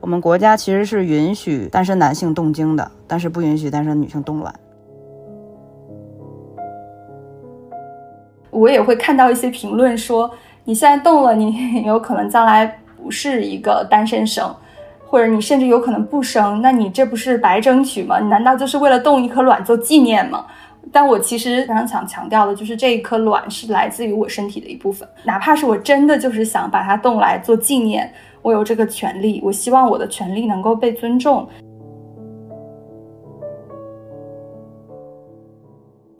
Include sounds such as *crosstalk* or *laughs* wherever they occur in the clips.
我们国家其实是允许单身男性动经的，但是不允许单身女性冻卵。我也会看到一些评论说，你现在动了，你 *laughs* 有可能将来不是一个单身生，或者你甚至有可能不生，那你这不是白争取吗？你难道就是为了冻一颗卵做纪念吗？但我其实非常想强调的就是，这一颗卵是来自于我身体的一部分，哪怕是我真的就是想把它冻来做纪念。我有这个权利，我希望我的权利能够被尊重。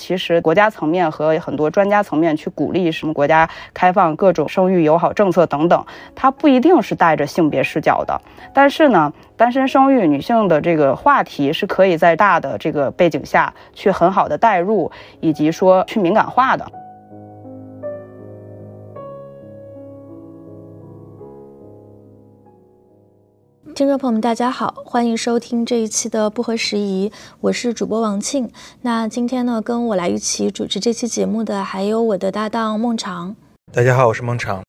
其实，国家层面和很多专家层面去鼓励什么国家开放各种生育友好政策等等，它不一定是带着性别视角的。但是呢，单身生育女性的这个话题是可以在大的这个背景下去很好的代入，以及说去敏感化的。听众朋友们，大家好，欢迎收听这一期的不合时宜，我是主播王庆。那今天呢，跟我来一起主持这期节目的还有我的搭档孟尝。大家好，我是孟尝。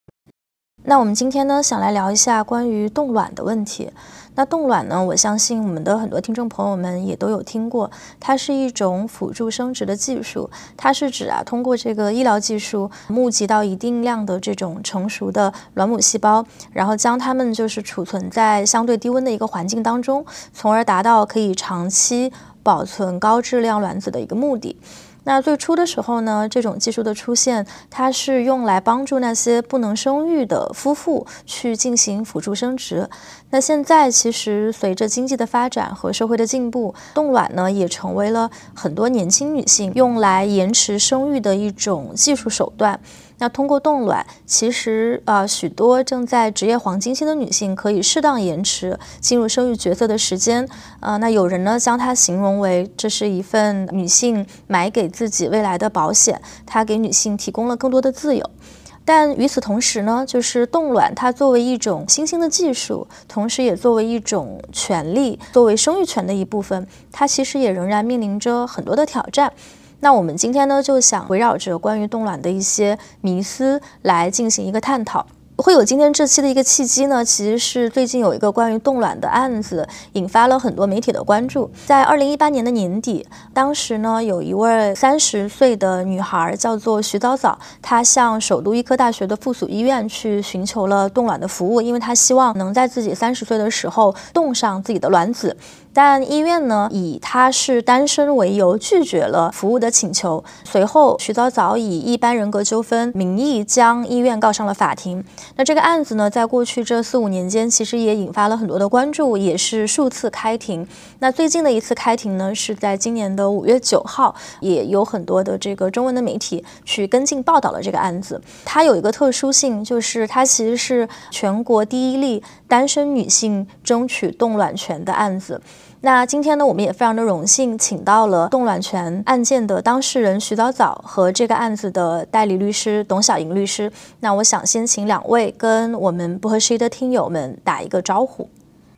那我们今天呢，想来聊一下关于冻卵的问题。那冻卵呢？我相信我们的很多听众朋友们也都有听过，它是一种辅助生殖的技术。它是指啊，通过这个医疗技术募集到一定量的这种成熟的卵母细胞，然后将它们就是储存在相对低温的一个环境当中，从而达到可以长期保存高质量卵子的一个目的。那最初的时候呢，这种技术的出现，它是用来帮助那些不能生育的夫妇去进行辅助生殖。那现在其实随着经济的发展和社会的进步，冻卵呢也成为了很多年轻女性用来延迟生育的一种技术手段。那通过冻卵，其实啊，许多正在职业黄金期的女性可以适当延迟进入生育角色的时间。啊，那有人呢将它形容为这是一份女性买给自己未来的保险，它给女性提供了更多的自由。但与此同时呢，就是冻卵它作为一种新兴的技术，同时也作为一种权利，作为生育权的一部分，它其实也仍然面临着很多的挑战。那我们今天呢，就想围绕着关于冻卵的一些迷思来进行一个探讨。会有今天这期的一个契机呢，其实是最近有一个关于冻卵的案子，引发了很多媒体的关注。在二零一八年的年底，当时呢，有一位三十岁的女孩叫做徐早早，她向首都医科大学的附属医院去寻求了冻卵的服务，因为她希望能在自己三十岁的时候冻上自己的卵子。但医院呢，以他是单身为由拒绝了服务的请求。随后，徐早早以一般人格纠纷名义将医院告上了法庭。那这个案子呢，在过去这四五年间，其实也引发了很多的关注，也是数次开庭。那最近的一次开庭呢，是在今年的五月九号，也有很多的这个中文的媒体去跟进报道了这个案子。它有一个特殊性，就是它其实是全国第一例单身女性争取冻卵权的案子。那今天呢，我们也非常的荣幸，请到了冻卵权案件的当事人徐早早和这个案子的代理律师董小莹律师。那我想先请两位跟我们不合时宜的听友们打一个招呼。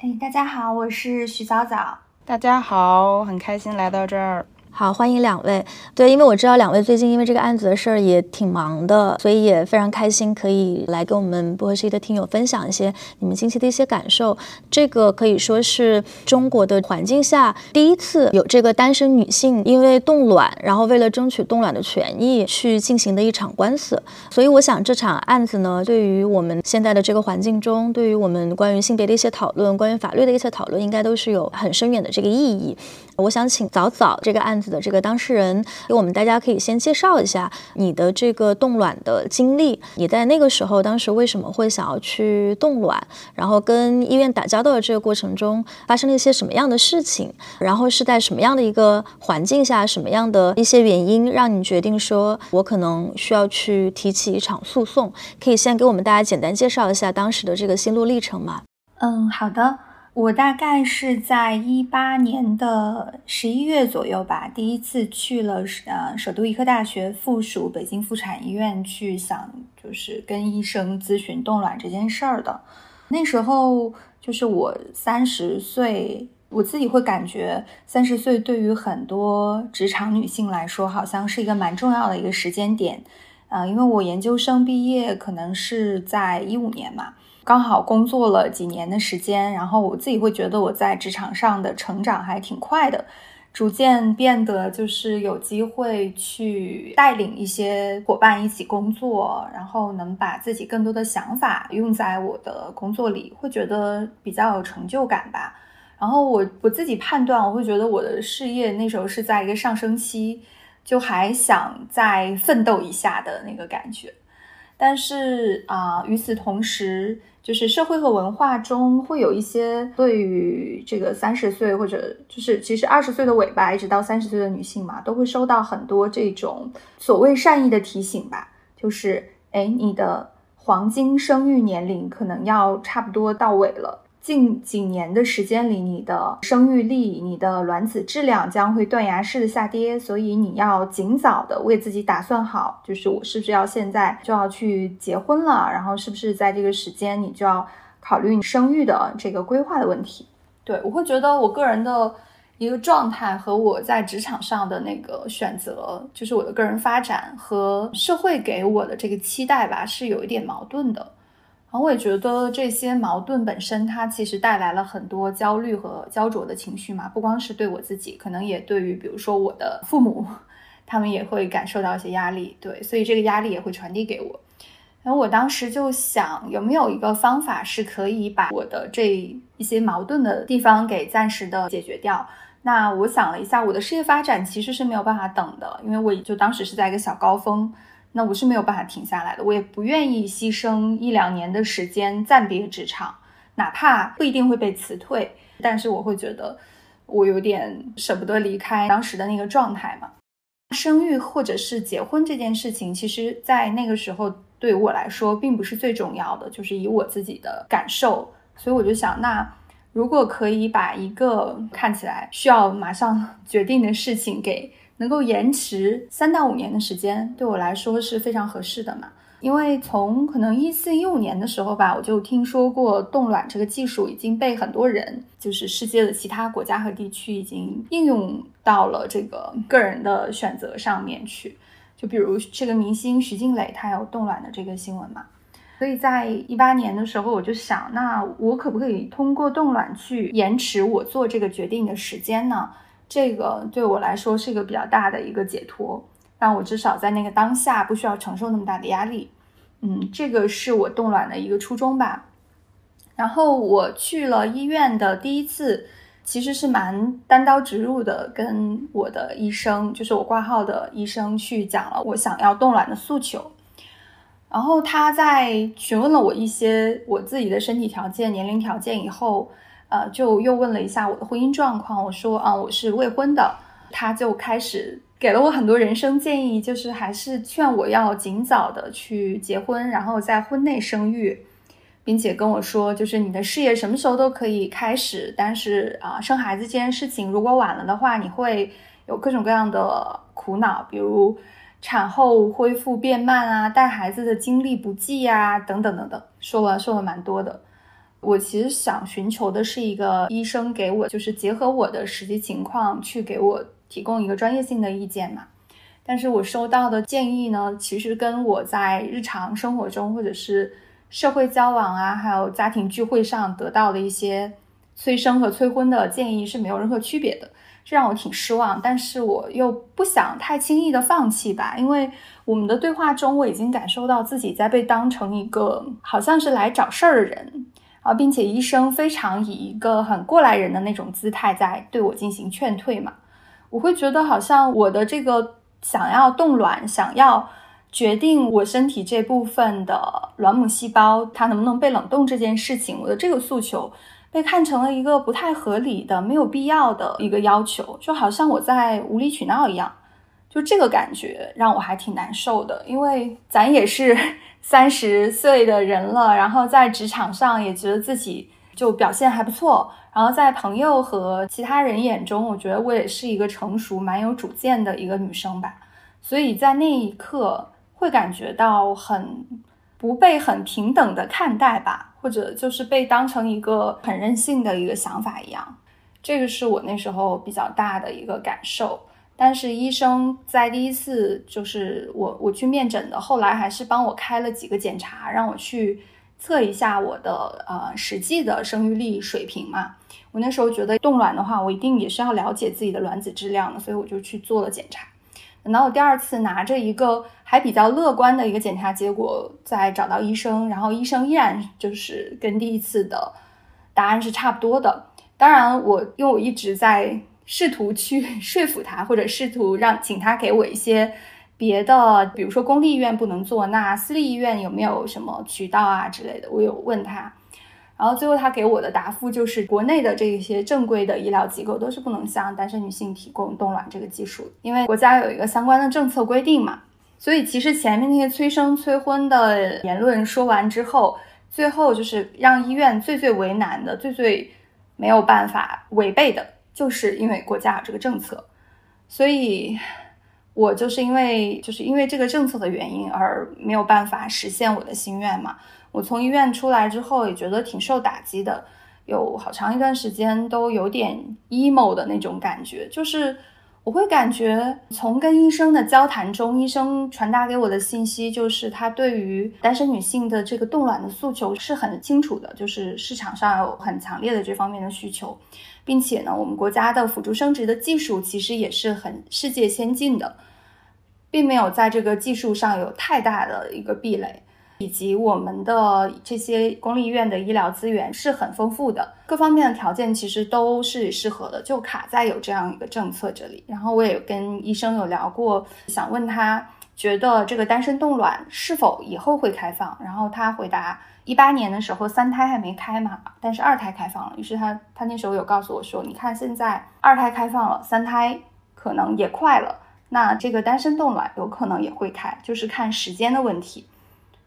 哎，大家好，我是徐早早。大家好，很开心来到这儿。好，欢迎两位。对，因为我知道两位最近因为这个案子的事儿也挺忙的，所以也非常开心可以来跟我们不合时宜的听友分享一些你们近期的一些感受。这个可以说是中国的环境下第一次有这个单身女性因为冻卵，然后为了争取冻卵的权益去进行的一场官司。所以我想这场案子呢，对于我们现在的这个环境中，对于我们关于性别的一些讨论，关于法律的一些讨论，应该都是有很深远的这个意义。我想请早早这个案子的这个当事人给我们大家可以先介绍一下你的这个冻卵的经历。你在那个时候，当时为什么会想要去冻卵？然后跟医院打交道的这个过程中发生了一些什么样的事情？然后是在什么样的一个环境下，什么样的一些原因让你决定说，我可能需要去提起一场诉讼？可以先给我们大家简单介绍一下当时的这个心路历程吗？嗯，好的。我大概是在一八年的十一月左右吧，第一次去了呃首都医科大学附属北京妇产医院去，想就是跟医生咨询冻卵这件事儿的。那时候就是我三十岁，我自己会感觉三十岁对于很多职场女性来说，好像是一个蛮重要的一个时间点。呃，因为我研究生毕业可能是在一五年嘛。刚好工作了几年的时间，然后我自己会觉得我在职场上的成长还挺快的，逐渐变得就是有机会去带领一些伙伴一起工作，然后能把自己更多的想法用在我的工作里，会觉得比较有成就感吧。然后我我自己判断，我会觉得我的事业那时候是在一个上升期，就还想再奋斗一下的那个感觉。但是啊，与此同时，就是社会和文化中会有一些对于这个三十岁或者就是其实二十岁的尾巴一直到三十岁的女性嘛，都会收到很多这种所谓善意的提醒吧，就是哎，你的黄金生育年龄可能要差不多到尾了。近几年的时间里，你的生育力、你的卵子质量将会断崖式的下跌，所以你要尽早的为自己打算好，就是我是不是要现在就要去结婚了，然后是不是在这个时间你就要考虑你生育的这个规划的问题。对我会觉得我个人的一个状态和我在职场上的那个选择，就是我的个人发展和社会给我的这个期待吧，是有一点矛盾的。然后我也觉得这些矛盾本身，它其实带来了很多焦虑和焦灼的情绪嘛。不光是对我自己，可能也对于比如说我的父母，他们也会感受到一些压力。对，所以这个压力也会传递给我。然后我当时就想，有没有一个方法是可以把我的这一些矛盾的地方给暂时的解决掉？那我想了一下，我的事业发展其实是没有办法等的，因为我就当时是在一个小高峰。那我是没有办法停下来的，我也不愿意牺牲一两年的时间暂别职场，哪怕不一定会被辞退，但是我会觉得我有点舍不得离开当时的那个状态嘛。生育或者是结婚这件事情，其实在那个时候对我来说并不是最重要的，就是以我自己的感受，所以我就想，那如果可以把一个看起来需要马上决定的事情给。能够延迟三到五年的时间，对我来说是非常合适的嘛。因为从可能一四一五年的时候吧，我就听说过冻卵这个技术已经被很多人，就是世界的其他国家和地区已经应用到了这个个人的选择上面去。就比如这个明星徐静蕾，她有冻卵的这个新闻嘛。所以在一八年的时候，我就想，那我可不可以通过冻卵去延迟我做这个决定的时间呢？这个对我来说是一个比较大的一个解脱，让我至少在那个当下不需要承受那么大的压力。嗯，这个是我冻卵的一个初衷吧。然后我去了医院的第一次，其实是蛮单刀直入的，跟我的医生，就是我挂号的医生去讲了我想要冻卵的诉求。然后他在询问了我一些我自己的身体条件、年龄条件以后。呃，就又问了一下我的婚姻状况，我说啊，我是未婚的，他就开始给了我很多人生建议，就是还是劝我要尽早的去结婚，然后在婚内生育，并且跟我说，就是你的事业什么时候都可以开始，但是啊，生孩子这件事情如果晚了的话，你会有各种各样的苦恼，比如产后恢复变慢啊，带孩子的精力不济呀，等等等等，说了说了蛮多的。我其实想寻求的是一个医生给我，就是结合我的实际情况去给我提供一个专业性的意见嘛。但是我收到的建议呢，其实跟我在日常生活中或者是社会交往啊，还有家庭聚会上得到的一些催生和催婚的建议是没有任何区别的，这让我挺失望。但是我又不想太轻易的放弃吧，因为我们的对话中我已经感受到自己在被当成一个好像是来找事儿的人。啊，并且医生非常以一个很过来人的那种姿态在对我进行劝退嘛，我会觉得好像我的这个想要冻卵、想要决定我身体这部分的卵母细胞它能不能被冷冻这件事情，我的这个诉求被看成了一个不太合理的、没有必要的一个要求，就好像我在无理取闹一样，就这个感觉让我还挺难受的，因为咱也是。三十岁的人了，然后在职场上也觉得自己就表现还不错，然后在朋友和其他人眼中，我觉得我也是一个成熟、蛮有主见的一个女生吧。所以在那一刻会感觉到很不被很平等的看待吧，或者就是被当成一个很任性的一个想法一样。这个是我那时候比较大的一个感受。但是医生在第一次就是我我去面诊的，后来还是帮我开了几个检查，让我去测一下我的呃实际的生育力水平嘛。我那时候觉得冻卵的话，我一定也是要了解自己的卵子质量的，所以我就去做了检查。等到我第二次拿着一个还比较乐观的一个检查结果，再找到医生，然后医生依然就是跟第一次的答案是差不多的。当然，我因为我一直在试图去 *laughs* 说服他，或者试图让请他给我一些别的，比如说公立医院不能做，那私立医院有没有什么渠道啊之类的，我有问他。然后最后他给我的答复就是，国内的这些正规的医疗机构都是不能向单身女性提供冻卵这个技术，因为国家有一个相关的政策规定嘛。所以其实前面那些催生催婚的言论说完之后，最后就是让医院最最为难的、最最没有办法违背的，就是因为国家有这个政策。所以，我就是因为就是因为这个政策的原因而没有办法实现我的心愿嘛。我从医院出来之后也觉得挺受打击的，有好长一段时间都有点 emo 的那种感觉，就是我会感觉从跟医生的交谈中，医生传达给我的信息就是他对于单身女性的这个冻卵的诉求是很清楚的，就是市场上有很强烈的这方面的需求，并且呢，我们国家的辅助生殖的技术其实也是很世界先进的，并没有在这个技术上有太大的一个壁垒。以及我们的这些公立医院的医疗资源是很丰富的，各方面的条件其实都是适合的，就卡在有这样一个政策这里。然后我也跟医生有聊过，想问他觉得这个单身冻卵是否以后会开放，然后他回答，一八年的时候三胎还没开嘛，但是二胎开放了。于是他他那时候有告诉我说，你看现在二胎开放了，三胎可能也快了，那这个单身冻卵有可能也会开，就是看时间的问题。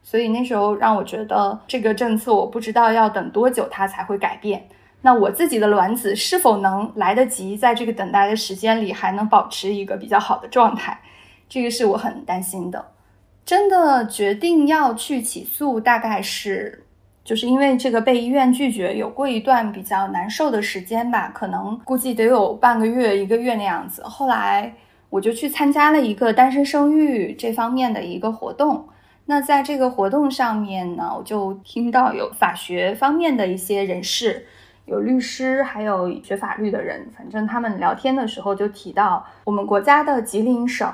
所以那时候让我觉得这个政策，我不知道要等多久它才会改变。那我自己的卵子是否能来得及在这个等待的时间里还能保持一个比较好的状态？这个是我很担心的。真的决定要去起诉，大概是就是因为这个被医院拒绝，有过一段比较难受的时间吧，可能估计得有半个月、一个月那样子。后来我就去参加了一个单身生育这方面的一个活动。那在这个活动上面呢，我就听到有法学方面的一些人士，有律师，还有学法律的人，反正他们聊天的时候就提到，我们国家的吉林省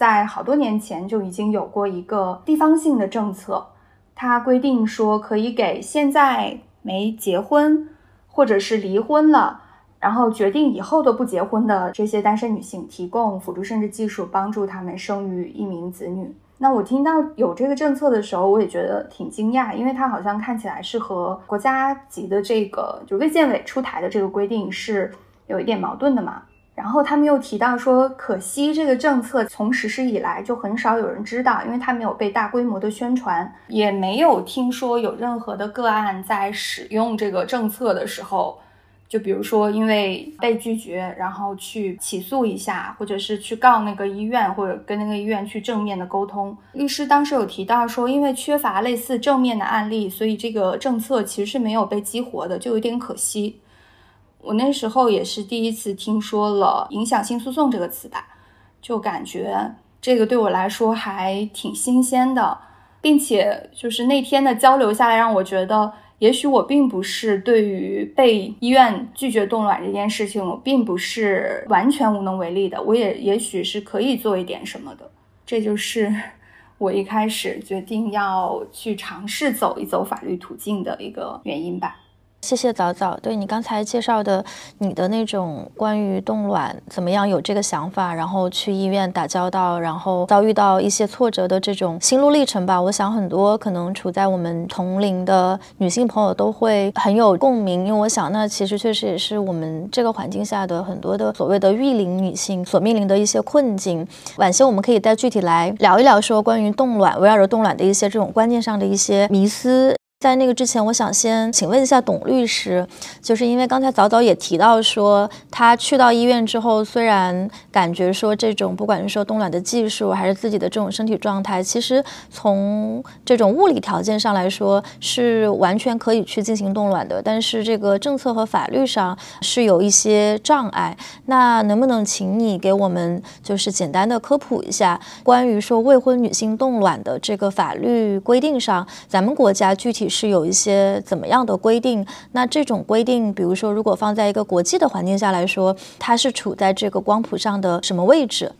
在好多年前就已经有过一个地方性的政策，它规定说可以给现在没结婚或者是离婚了，然后决定以后都不结婚的这些单身女性提供辅助生殖技术，帮助他们生育一名子女。那我听到有这个政策的时候，我也觉得挺惊讶，因为它好像看起来是和国家级的这个就卫健委出台的这个规定是有一点矛盾的嘛。然后他们又提到说，可惜这个政策从实施以来就很少有人知道，因为它没有被大规模的宣传，也没有听说有任何的个案在使用这个政策的时候。就比如说，因为被拒绝，然后去起诉一下，或者是去告那个医院，或者跟那个医院去正面的沟通。律师当时有提到说，因为缺乏类似正面的案例，所以这个政策其实是没有被激活的，就有点可惜。我那时候也是第一次听说了影响性诉讼这个词吧，就感觉这个对我来说还挺新鲜的，并且就是那天的交流下来，让我觉得。也许我并不是对于被医院拒绝冻卵这件事情，我并不是完全无能为力的。我也也许是可以做一点什么的。这就是 *laughs* 我一开始决定要去尝试走一走法律途径的一个原因吧。谢谢早早，对你刚才介绍的你的那种关于冻卵怎么样有这个想法，然后去医院打交道，然后遭遇到一些挫折的这种心路历程吧。我想很多可能处在我们同龄的女性朋友都会很有共鸣，因为我想那其实确实也是我们这个环境下的很多的所谓的育龄女性所面临的一些困境。晚些我们可以再具体来聊一聊，说关于冻卵围绕着冻卵的一些这种观念上的一些迷思。在那个之前，我想先请问一下董律师，就是因为刚才早早也提到说，他去到医院之后，虽然感觉说这种不管是说冻卵的技术，还是自己的这种身体状态，其实从这种物理条件上来说是完全可以去进行冻卵的，但是这个政策和法律上是有一些障碍。那能不能请你给我们就是简单的科普一下，关于说未婚女性冻卵的这个法律规定上，咱们国家具体？是有一些怎么样的规定？那这种规定，比如说如果放在一个国际的环境下来说，它是处在这个光谱上的什么位置？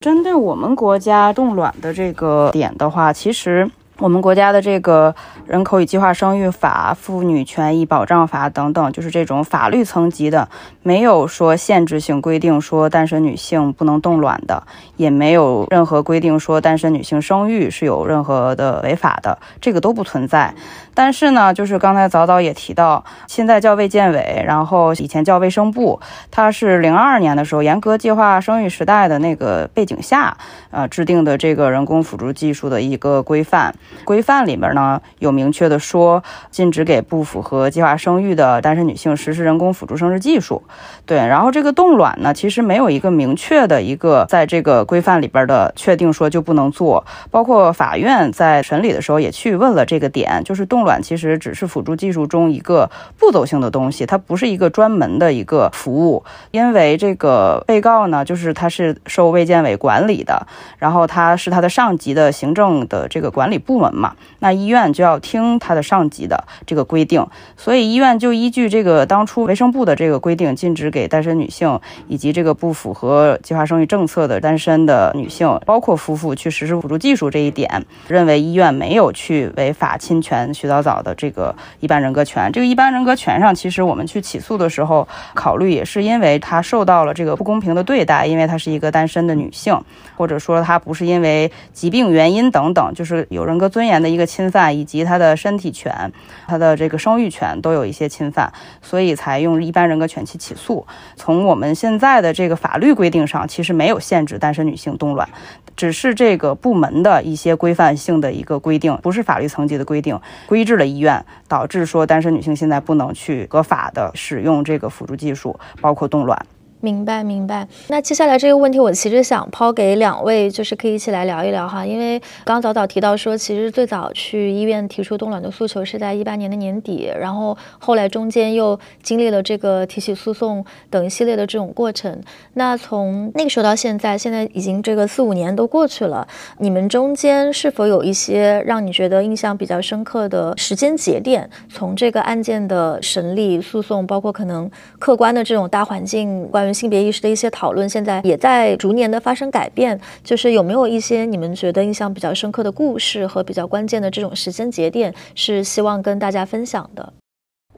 针对我们国家冻卵的这个点的话，其实。我们国家的这个人口与计划生育法、妇女权益保障法等等，就是这种法律层级的，没有说限制性规定说单身女性不能冻卵的，也没有任何规定说单身女性生育是有任何的违法的，这个都不存在。但是呢，就是刚才早早也提到，现在叫卫健委，然后以前叫卫生部，它是零二年的时候严格计划生育时代的那个背景下，呃制定的这个人工辅助技术的一个规范。规范里面呢有明确的说，禁止给不符合计划生育的单身女性实施人工辅助生殖技术。对，然后这个冻卵呢，其实没有一个明确的一个在这个规范里边的确定说就不能做。包括法院在审理的时候也去问了这个点，就是冻。卵其实只是辅助技术中一个步骤性的东西，它不是一个专门的一个服务。因为这个被告呢，就是他是受卫健委管理的，然后他是他的上级的行政的这个管理部部门嘛，那医院就要听他的上级的这个规定，所以医院就依据这个当初卫生部的这个规定，禁止给单身女性以及这个不符合计划生育政策的单身的女性，包括夫妇去实施辅助技术这一点，认为医院没有去违法侵权徐。早早的这个一般人格权，这个一般人格权上，其实我们去起诉的时候，考虑也是因为她受到了这个不公平的对待，因为她是一个单身的女性，或者说她不是因为疾病原因等等，就是有人格尊严的一个侵犯，以及她的身体权、她的这个生育权都有一些侵犯，所以才用一般人格权去起诉。从我们现在的这个法律规定上，其实没有限制单身女性冻卵。只是这个部门的一些规范性的一个规定，不是法律层级的规定，规制了医院，导致说单身女性现在不能去合法的使用这个辅助技术，包括冻卵。明白明白，那接下来这个问题我其实想抛给两位，就是可以一起来聊一聊哈。因为刚刚早早提到说，其实最早去医院提出冻卵的诉求是在一八年的年底，然后后来中间又经历了这个提起诉讼等一系列的这种过程。那从那个时候到现在，现在已经这个四五年都过去了，你们中间是否有一些让你觉得印象比较深刻的时间节点？从这个案件的审理、诉讼，包括可能客观的这种大环境关于。性别意识的一些讨论，现在也在逐年的发生改变。就是有没有一些你们觉得印象比较深刻的故事和比较关键的这种时间节点，是希望跟大家分享的？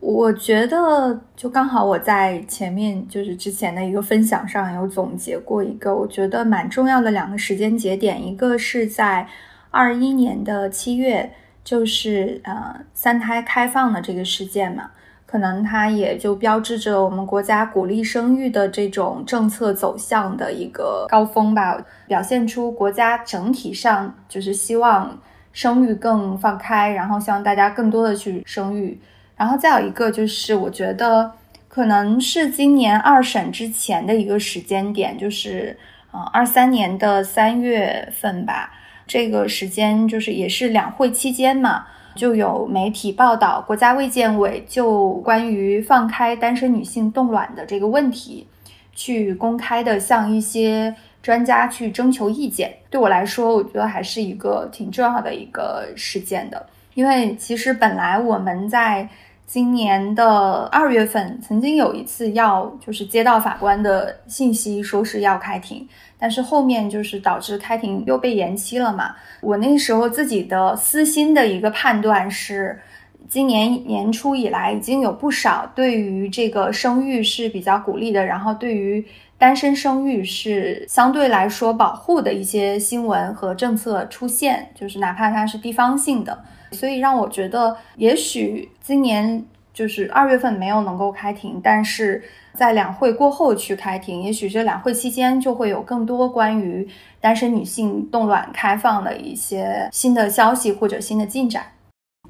我觉得，就刚好我在前面就是之前的一个分享上有总结过一个，我觉得蛮重要的两个时间节点，一个是在二一年的七月，就是呃三胎开放的这个事件嘛。可能它也就标志着我们国家鼓励生育的这种政策走向的一个高峰吧，表现出国家整体上就是希望生育更放开，然后希望大家更多的去生育。然后再有一个就是，我觉得可能是今年二审之前的一个时间点，就是呃二三年的三月份吧，这个时间就是也是两会期间嘛。就有媒体报道，国家卫健委就关于放开单身女性冻卵的这个问题，去公开的向一些专家去征求意见。对我来说，我觉得还是一个挺重要的一个事件的，因为其实本来我们在。今年的二月份，曾经有一次要就是接到法官的信息，说是要开庭，但是后面就是导致开庭又被延期了嘛。我那时候自己的私心的一个判断是，今年年初以来已经有不少对于这个生育是比较鼓励的，然后对于单身生育是相对来说保护的一些新闻和政策出现，就是哪怕它是地方性的。所以让我觉得，也许今年就是二月份没有能够开庭，但是在两会过后去开庭，也许这两会期间就会有更多关于单身女性冻卵开放的一些新的消息或者新的进展。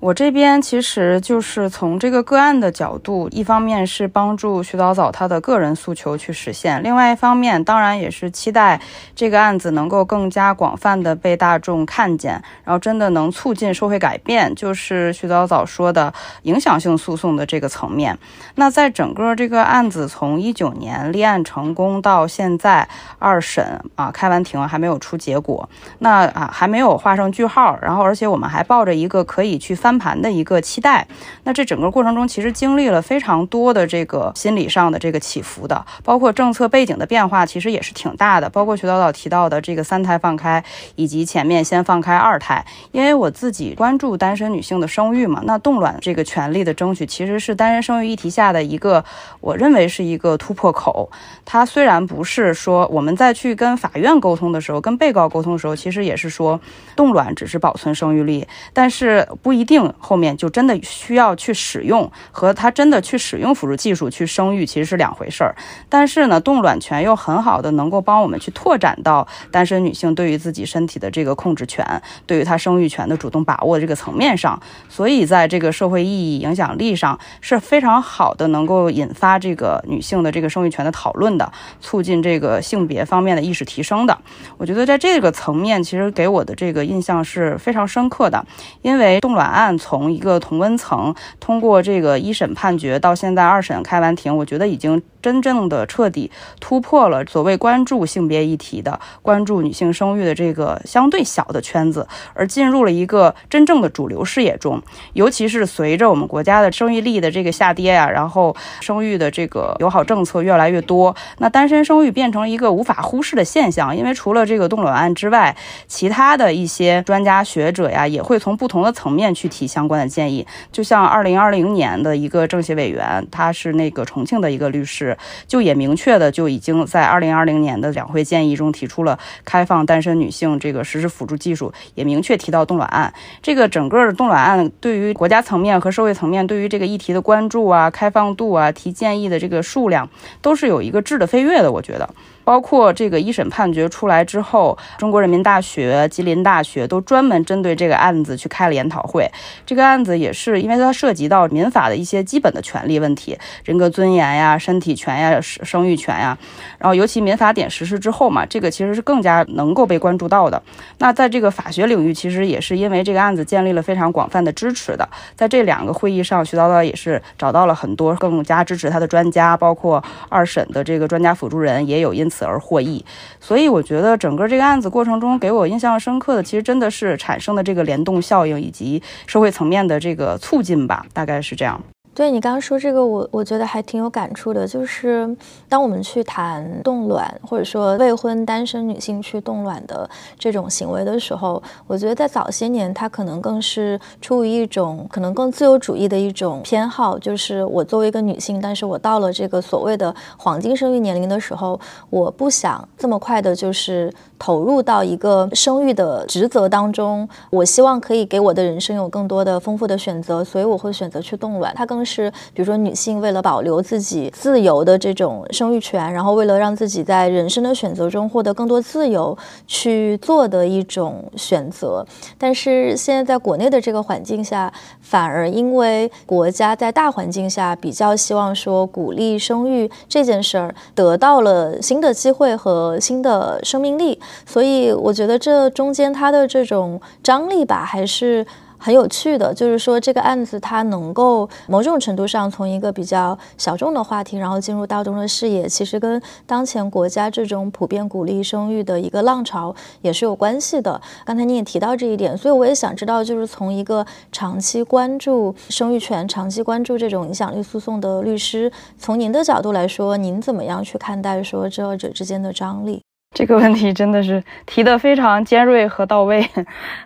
我这边其实就是从这个个案的角度，一方面是帮助徐早早他的个人诉求去实现，另外一方面当然也是期待这个案子能够更加广泛的被大众看见，然后真的能促进社会改变，就是徐早早说的影响性诉讼的这个层面。那在整个这个案子从一九年立案成功到现在二审啊开完庭还没有出结果，那啊还没有画上句号，然后而且我们还抱着一个可以去翻。翻盘的一个期待。那这整个过程中，其实经历了非常多的这个心理上的这个起伏的，包括政策背景的变化，其实也是挺大的。包括徐导导提到的这个三胎放开，以及前面先放开二胎。因为我自己关注单身女性的生育嘛，那冻卵这个权利的争取，其实是单身生育议题下的一个，我认为是一个突破口。它虽然不是说我们在去跟法院沟通的时候，跟被告沟通的时候，其实也是说冻卵只是保存生育力，但是不一定后面就真的需要去使用，和他真的去使用辅助技术去生育其实是两回事儿。但是呢，冻卵权又很好的能够帮我们去拓展到单身女性对于自己身体的这个控制权，对于她生育权的主动把握这个层面上，所以在这个社会意义影响力上是非常好的，能够引发这个女性的这个生育权的讨论的，促进这个性别方面的意识提升的。我觉得在这个层面，其实给我的这个印象是非常深刻的，因为冻卵案但从一个同温层通过这个一审判决到现在二审开完庭，我觉得已经。真正的彻底突破了所谓关注性别议题的、关注女性生育的这个相对小的圈子，而进入了一个真正的主流视野中。尤其是随着我们国家的生育力的这个下跌呀，然后生育的这个友好政策越来越多，那单身生育变成了一个无法忽视的现象。因为除了这个冻卵案之外，其他的一些专家学者呀，也会从不同的层面去提相关的建议。就像二零二零年的一个政协委员，他是那个重庆的一个律师。就也明确的就已经在二零二零年的两会建议中提出了开放单身女性这个实施辅助技术，也明确提到冻卵案。这个整个的冻卵案对于国家层面和社会层面对于这个议题的关注啊、开放度啊、提建议的这个数量，都是有一个质的飞跃的。我觉得。包括这个一审判决出来之后，中国人民大学、吉林大学都专门针对这个案子去开了研讨会。这个案子也是因为它涉及到民法的一些基本的权利问题，人格尊严呀、身体权呀、生育权呀。然后尤其民法典实施之后嘛，这个其实是更加能够被关注到的。那在这个法学领域，其实也是因为这个案子建立了非常广泛的支持的。在这两个会议上，徐导导也是找到了很多更加支持他的专家，包括二审的这个专家辅助人也有因此。而获益，所以我觉得整个这个案子过程中给我印象深刻的，其实真的是产生的这个联动效应以及社会层面的这个促进吧，大概是这样。对你刚刚说这个，我我觉得还挺有感触的。就是当我们去谈冻卵，或者说未婚单身女性去冻卵的这种行为的时候，我觉得在早些年，它可能更是出于一种可能更自由主义的一种偏好。就是我作为一个女性，但是我到了这个所谓的黄金生育年龄的时候，我不想这么快的，就是投入到一个生育的职责当中。我希望可以给我的人生有更多的丰富的选择，所以我会选择去冻卵。它更是，比如说女性为了保留自己自由的这种生育权，然后为了让自己在人生的选择中获得更多自由去做的一种选择。但是现在在国内的这个环境下，反而因为国家在大环境下比较希望说鼓励生育这件事儿得到了新的机会和新的生命力，所以我觉得这中间它的这种张力吧，还是。很有趣的，就是说这个案子它能够某种程度上从一个比较小众的话题，然后进入大众的视野，其实跟当前国家这种普遍鼓励生育的一个浪潮也是有关系的。刚才你也提到这一点，所以我也想知道，就是从一个长期关注生育权、长期关注这种影响力诉讼的律师，从您的角度来说，您怎么样去看待说这二者之间的张力？这个问题真的是提的非常尖锐和到位。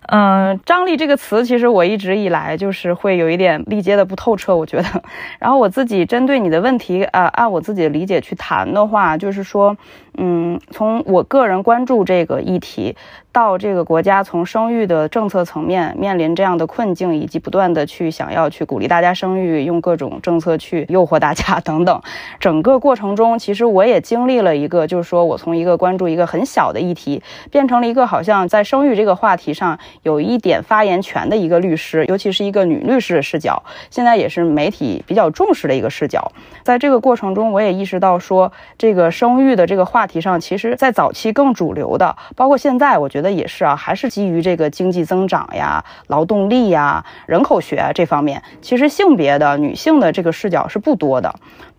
嗯，张力这个词，其实我一直以来就是会有一点理解的不透彻，我觉得。然后我自己针对你的问题，呃，按我自己的理解去谈的话，就是说。嗯，从我个人关注这个议题，到这个国家从生育的政策层面面临这样的困境，以及不断的去想要去鼓励大家生育，用各种政策去诱惑大家等等，整个过程中，其实我也经历了一个，就是说我从一个关注一个很小的议题，变成了一个好像在生育这个话题上有一点发言权的一个律师，尤其是一个女律师的视角，现在也是媒体比较重视的一个视角。在这个过程中，我也意识到说，这个生育的这个话。话题上，其实，在早期更主流的，包括现在，我觉得也是啊，还是基于这个经济增长呀、劳动力呀、人口学这方面。其实性别的女性的这个视角是不多的。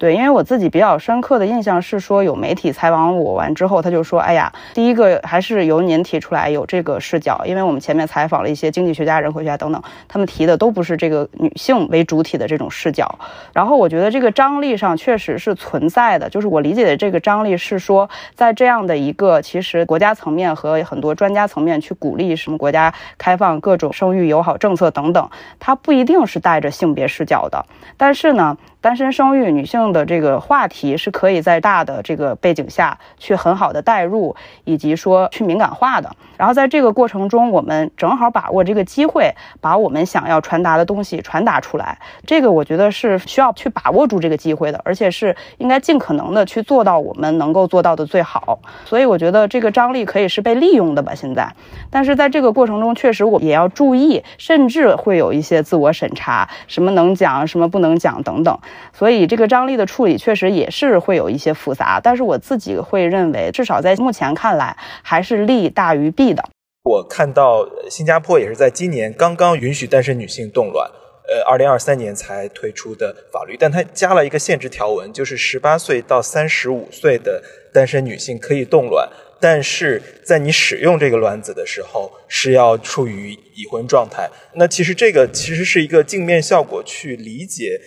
对，因为我自己比较深刻的印象是说，有媒体采访我完之后，他就说：“哎呀，第一个还是由您提出来有这个视角，因为我们前面采访了一些经济学家、人口学家等等，他们提的都不是这个女性为主体的这种视角。然后我觉得这个张力上确实是存在的，就是我理解的这个张力是说，在这样的一个其实国家层面和很多专家层面去鼓励什么国家开放各种生育友好政策等等，它不一定是带着性别视角的，但是呢。”单身生育女性的这个话题是可以在大的这个背景下去很好的带入，以及说去敏感化的。然后在这个过程中，我们正好把握这个机会，把我们想要传达的东西传达出来。这个我觉得是需要去把握住这个机会的，而且是应该尽可能的去做到我们能够做到的最好。所以我觉得这个张力可以是被利用的吧。现在，但是在这个过程中，确实我也要注意，甚至会有一些自我审查，什么能讲，什么不能讲等等。所以这个张力的处理确实也是会有一些复杂，但是我自己会认为，至少在目前看来，还是利大于弊的。我看到新加坡也是在今年刚刚允许单身女性冻卵，呃，二零二三年才推出的法律，但它加了一个限制条文，就是十八岁到三十五岁的单身女性可以冻卵，但是在你使用这个卵子的时候是要处于已婚状态。那其实这个其实是一个镜面效果，去理解。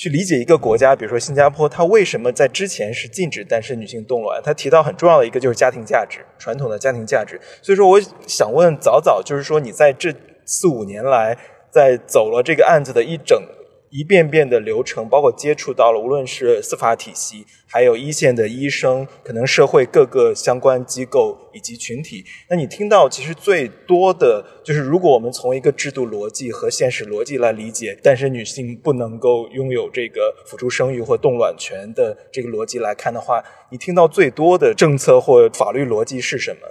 去理解一个国家，比如说新加坡，它为什么在之前是禁止单身女性冻卵？它提到很重要的一个就是家庭价值，传统的家庭价值。所以说，我想问早早，就是说你在这四五年来，在走了这个案子的一整。一遍遍的流程，包括接触到了无论是司法体系，还有一线的医生，可能社会各个相关机构以及群体。那你听到其实最多的就是，如果我们从一个制度逻辑和现实逻辑来理解，单身女性不能够拥有这个辅助生育或冻卵权的这个逻辑来看的话，你听到最多的政策或法律逻辑是什么？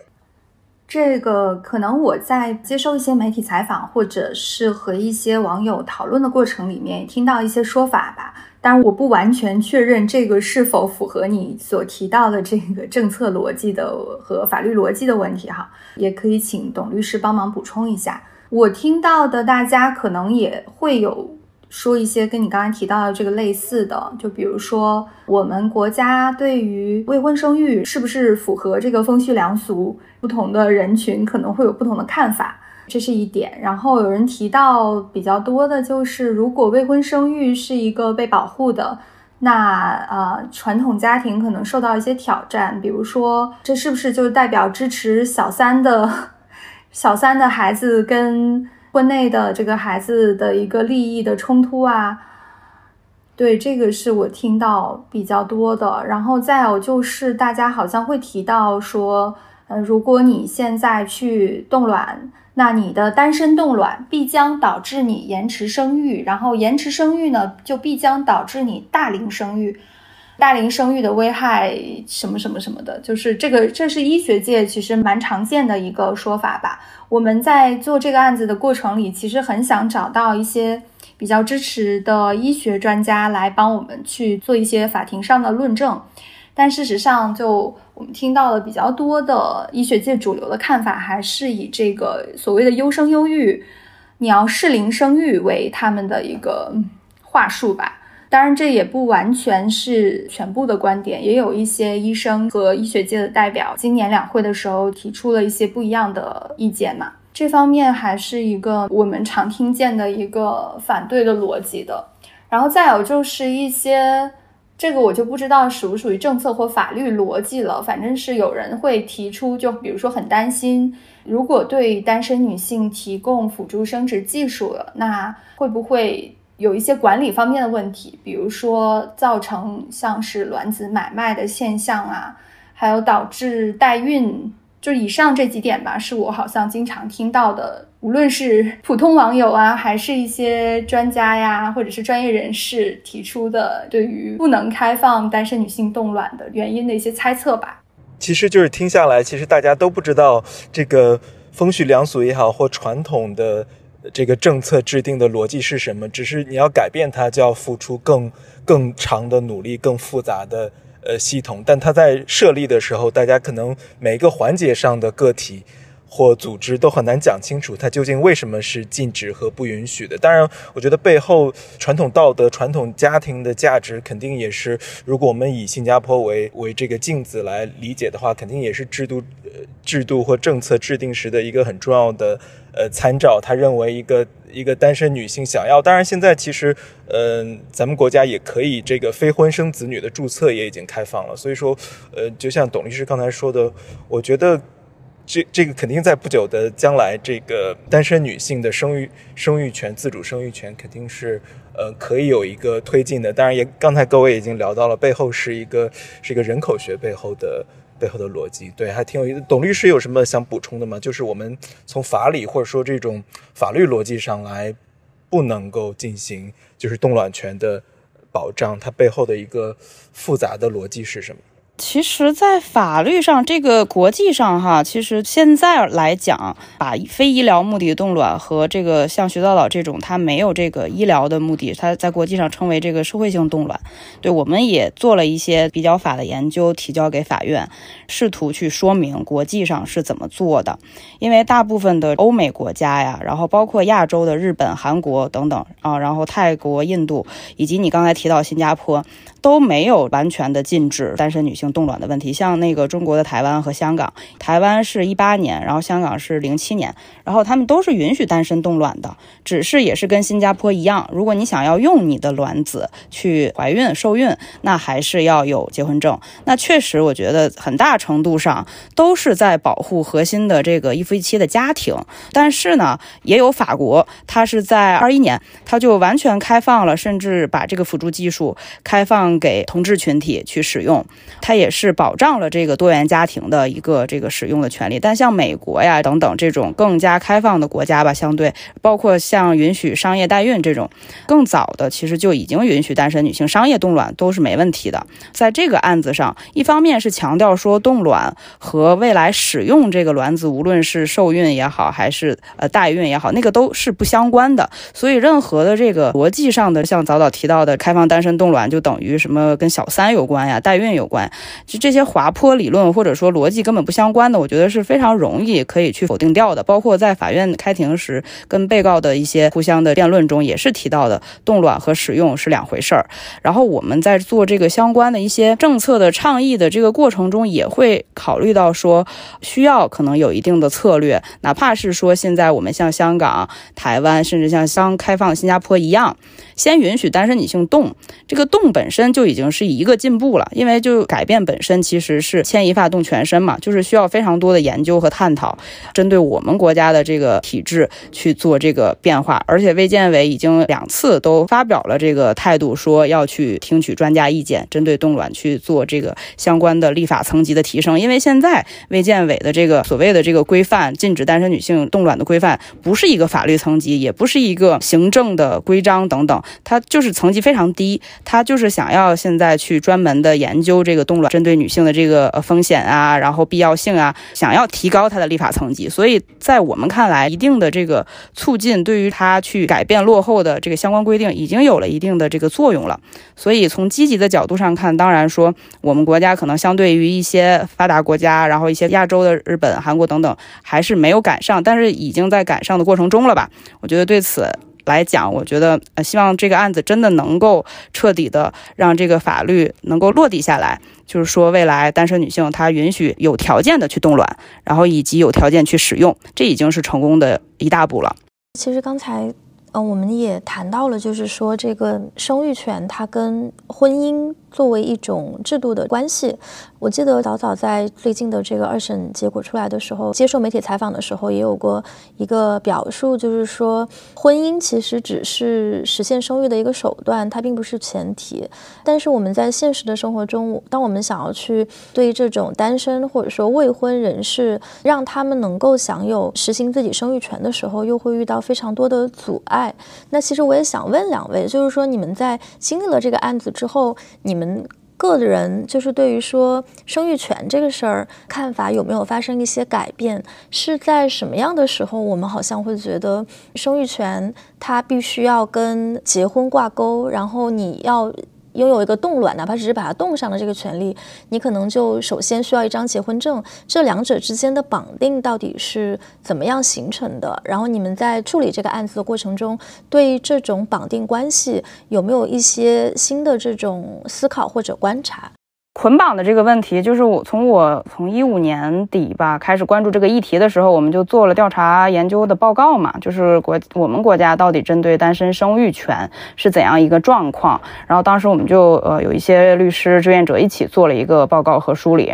这个可能我在接受一些媒体采访，或者是和一些网友讨论的过程里面，听到一些说法吧。当然，我不完全确认这个是否符合你所提到的这个政策逻辑的和法律逻辑的问题哈。也可以请董律师帮忙补充一下。我听到的，大家可能也会有。说一些跟你刚才提到的这个类似的，就比如说我们国家对于未婚生育是不是符合这个风序良俗，不同的人群可能会有不同的看法，这是一点。然后有人提到比较多的就是，如果未婚生育是一个被保护的，那呃传统家庭可能受到一些挑战，比如说这是不是就代表支持小三的 *laughs* 小三的孩子跟。婚内的这个孩子的一个利益的冲突啊，对，这个是我听到比较多的。然后再有就是大家好像会提到说，呃，如果你现在去冻卵，那你的单身冻卵必将导致你延迟生育，然后延迟生育呢，就必将导致你大龄生育。大龄生育的危害什么什么什么的，就是这个，这是医学界其实蛮常见的一个说法吧。我们在做这个案子的过程里，其实很想找到一些比较支持的医学专家来帮我们去做一些法庭上的论证。但事实上，就我们听到的比较多的医学界主流的看法，还是以这个所谓的优生优育，你要适龄生育为他们的一个话术吧。当然，这也不完全是全部的观点，也有一些医生和医学界的代表，今年两会的时候提出了一些不一样的意见嘛。这方面还是一个我们常听见的一个反对的逻辑的。然后再有就是一些，这个我就不知道属不属于政策或法律逻辑了。反正是有人会提出，就比如说很担心，如果对单身女性提供辅助生殖技术了，那会不会？有一些管理方面的问题，比如说造成像是卵子买卖的现象啊，还有导致代孕，就以上这几点吧，是我好像经常听到的，无论是普通网友啊，*laughs* 还是一些专家呀，或者是专业人士提出的对于不能开放单身女性冻卵的原因的一些猜测吧。其实就是听下来，其实大家都不知道这个风序良俗也好，或传统的。这个政策制定的逻辑是什么？只是你要改变它，就要付出更更长的努力、更复杂的呃系统，但它在设立的时候，大家可能每一个环节上的个体。或组织都很难讲清楚，它究竟为什么是禁止和不允许的。当然，我觉得背后传统道德、传统家庭的价值，肯定也是，如果我们以新加坡为为这个镜子来理解的话，肯定也是制度、制度或政策制定时的一个很重要的呃参照。他认为，一个一个单身女性想要，当然现在其实，嗯，咱们国家也可以这个非婚生子女的注册也已经开放了。所以说，呃，就像董律师刚才说的，我觉得。这这个肯定在不久的将来，这个单身女性的生育生育权、自主生育权肯定是呃可以有一个推进的。当然，也刚才各位已经聊到了，背后是一个是一个人口学背后的背后的逻辑。对，还挺有意思。董律师有什么想补充的吗？就是我们从法理或者说这种法律逻辑上来，不能够进行就是冻卵权的保障，它背后的一个复杂的逻辑是什么？其实，在法律上，这个国际上哈，其实现在来讲，把非医疗目的冻卵和这个像徐导导这种，它没有这个医疗的目的，它在国际上称为这个社会性冻卵。对，我们也做了一些比较法的研究，提交给法院，试图去说明国际上是怎么做的。因为大部分的欧美国家呀，然后包括亚洲的日本、韩国等等啊，然后泰国、印度，以及你刚才提到新加坡。都没有完全的禁止单身女性冻卵的问题，像那个中国的台湾和香港，台湾是一八年，然后香港是零七年，然后他们都是允许单身冻卵的，只是也是跟新加坡一样，如果你想要用你的卵子去怀孕受孕，那还是要有结婚证。那确实，我觉得很大程度上都是在保护核心的这个一夫一妻的家庭。但是呢，也有法国，它是在二一年，它就完全开放了，甚至把这个辅助技术开放。给同志群体去使用，它也是保障了这个多元家庭的一个这个使用的权利。但像美国呀等等这种更加开放的国家吧，相对包括像允许商业代孕这种，更早的其实就已经允许单身女性商业冻卵都是没问题的。在这个案子上，一方面是强调说冻卵和未来使用这个卵子，无论是受孕也好，还是呃代孕也好，那个都是不相关的。所以任何的这个逻辑上的，像早早提到的开放单身冻卵，就等于。什么跟小三有关呀？代孕有关，就这些滑坡理论或者说逻辑根本不相关的，我觉得是非常容易可以去否定掉的。包括在法院开庭时跟被告的一些互相的辩论中，也是提到的冻卵和使用是两回事儿。然后我们在做这个相关的一些政策的倡议的这个过程中，也会考虑到说需要可能有一定的策略，哪怕是说现在我们像香港、台湾，甚至像刚开放新加坡一样，先允许单身女性冻，这个冻本身。就已经是一个进步了，因为就改变本身其实是牵一发动全身嘛，就是需要非常多的研究和探讨，针对我们国家的这个体制去做这个变化。而且卫健委已经两次都发表了这个态度，说要去听取专家意见，针对冻卵去做这个相关的立法层级的提升。因为现在卫健委的这个所谓的这个规范，禁止单身女性冻卵的规范，不是一个法律层级，也不是一个行政的规章等等，它就是层级非常低，它就是想要。要现在去专门的研究这个冻卵针对女性的这个风险啊，然后必要性啊，想要提高它的立法层级，所以在我们看来，一定的这个促进对于它去改变落后的这个相关规定，已经有了一定的这个作用了。所以从积极的角度上看，当然说我们国家可能相对于一些发达国家，然后一些亚洲的日本、韩国等等，还是没有赶上，但是已经在赶上的过程中了吧？我觉得对此。来讲，我觉得呃，希望这个案子真的能够彻底的让这个法律能够落地下来，就是说未来单身女性她允许有条件的去冻卵，然后以及有条件去使用，这已经是成功的一大步了。其实刚才。嗯，我们也谈到了，就是说这个生育权它跟婚姻作为一种制度的关系。我记得早早在最近的这个二审结果出来的时候，接受媒体采访的时候，也有过一个表述，就是说婚姻其实只是实现生育的一个手段，它并不是前提。但是我们在现实的生活中，当我们想要去对这种单身或者说未婚人士，让他们能够享有实行自己生育权的时候，又会遇到非常多的阻碍。那其实我也想问两位，就是说你们在经历了这个案子之后，你们个人就是对于说生育权这个事儿看法有没有发生一些改变？是在什么样的时候，我们好像会觉得生育权它必须要跟结婚挂钩，然后你要。拥有一个冻卵，哪怕只是把它冻上的这个权利，你可能就首先需要一张结婚证。这两者之间的绑定到底是怎么样形成的？然后你们在处理这个案子的过程中，对这种绑定关系有没有一些新的这种思考或者观察？捆绑的这个问题，就是我从我从一五年底吧开始关注这个议题的时候，我们就做了调查研究的报告嘛，就是国我们国家到底针对单身生育权是怎样一个状况。然后当时我们就呃有一些律师志愿者一起做了一个报告和梳理。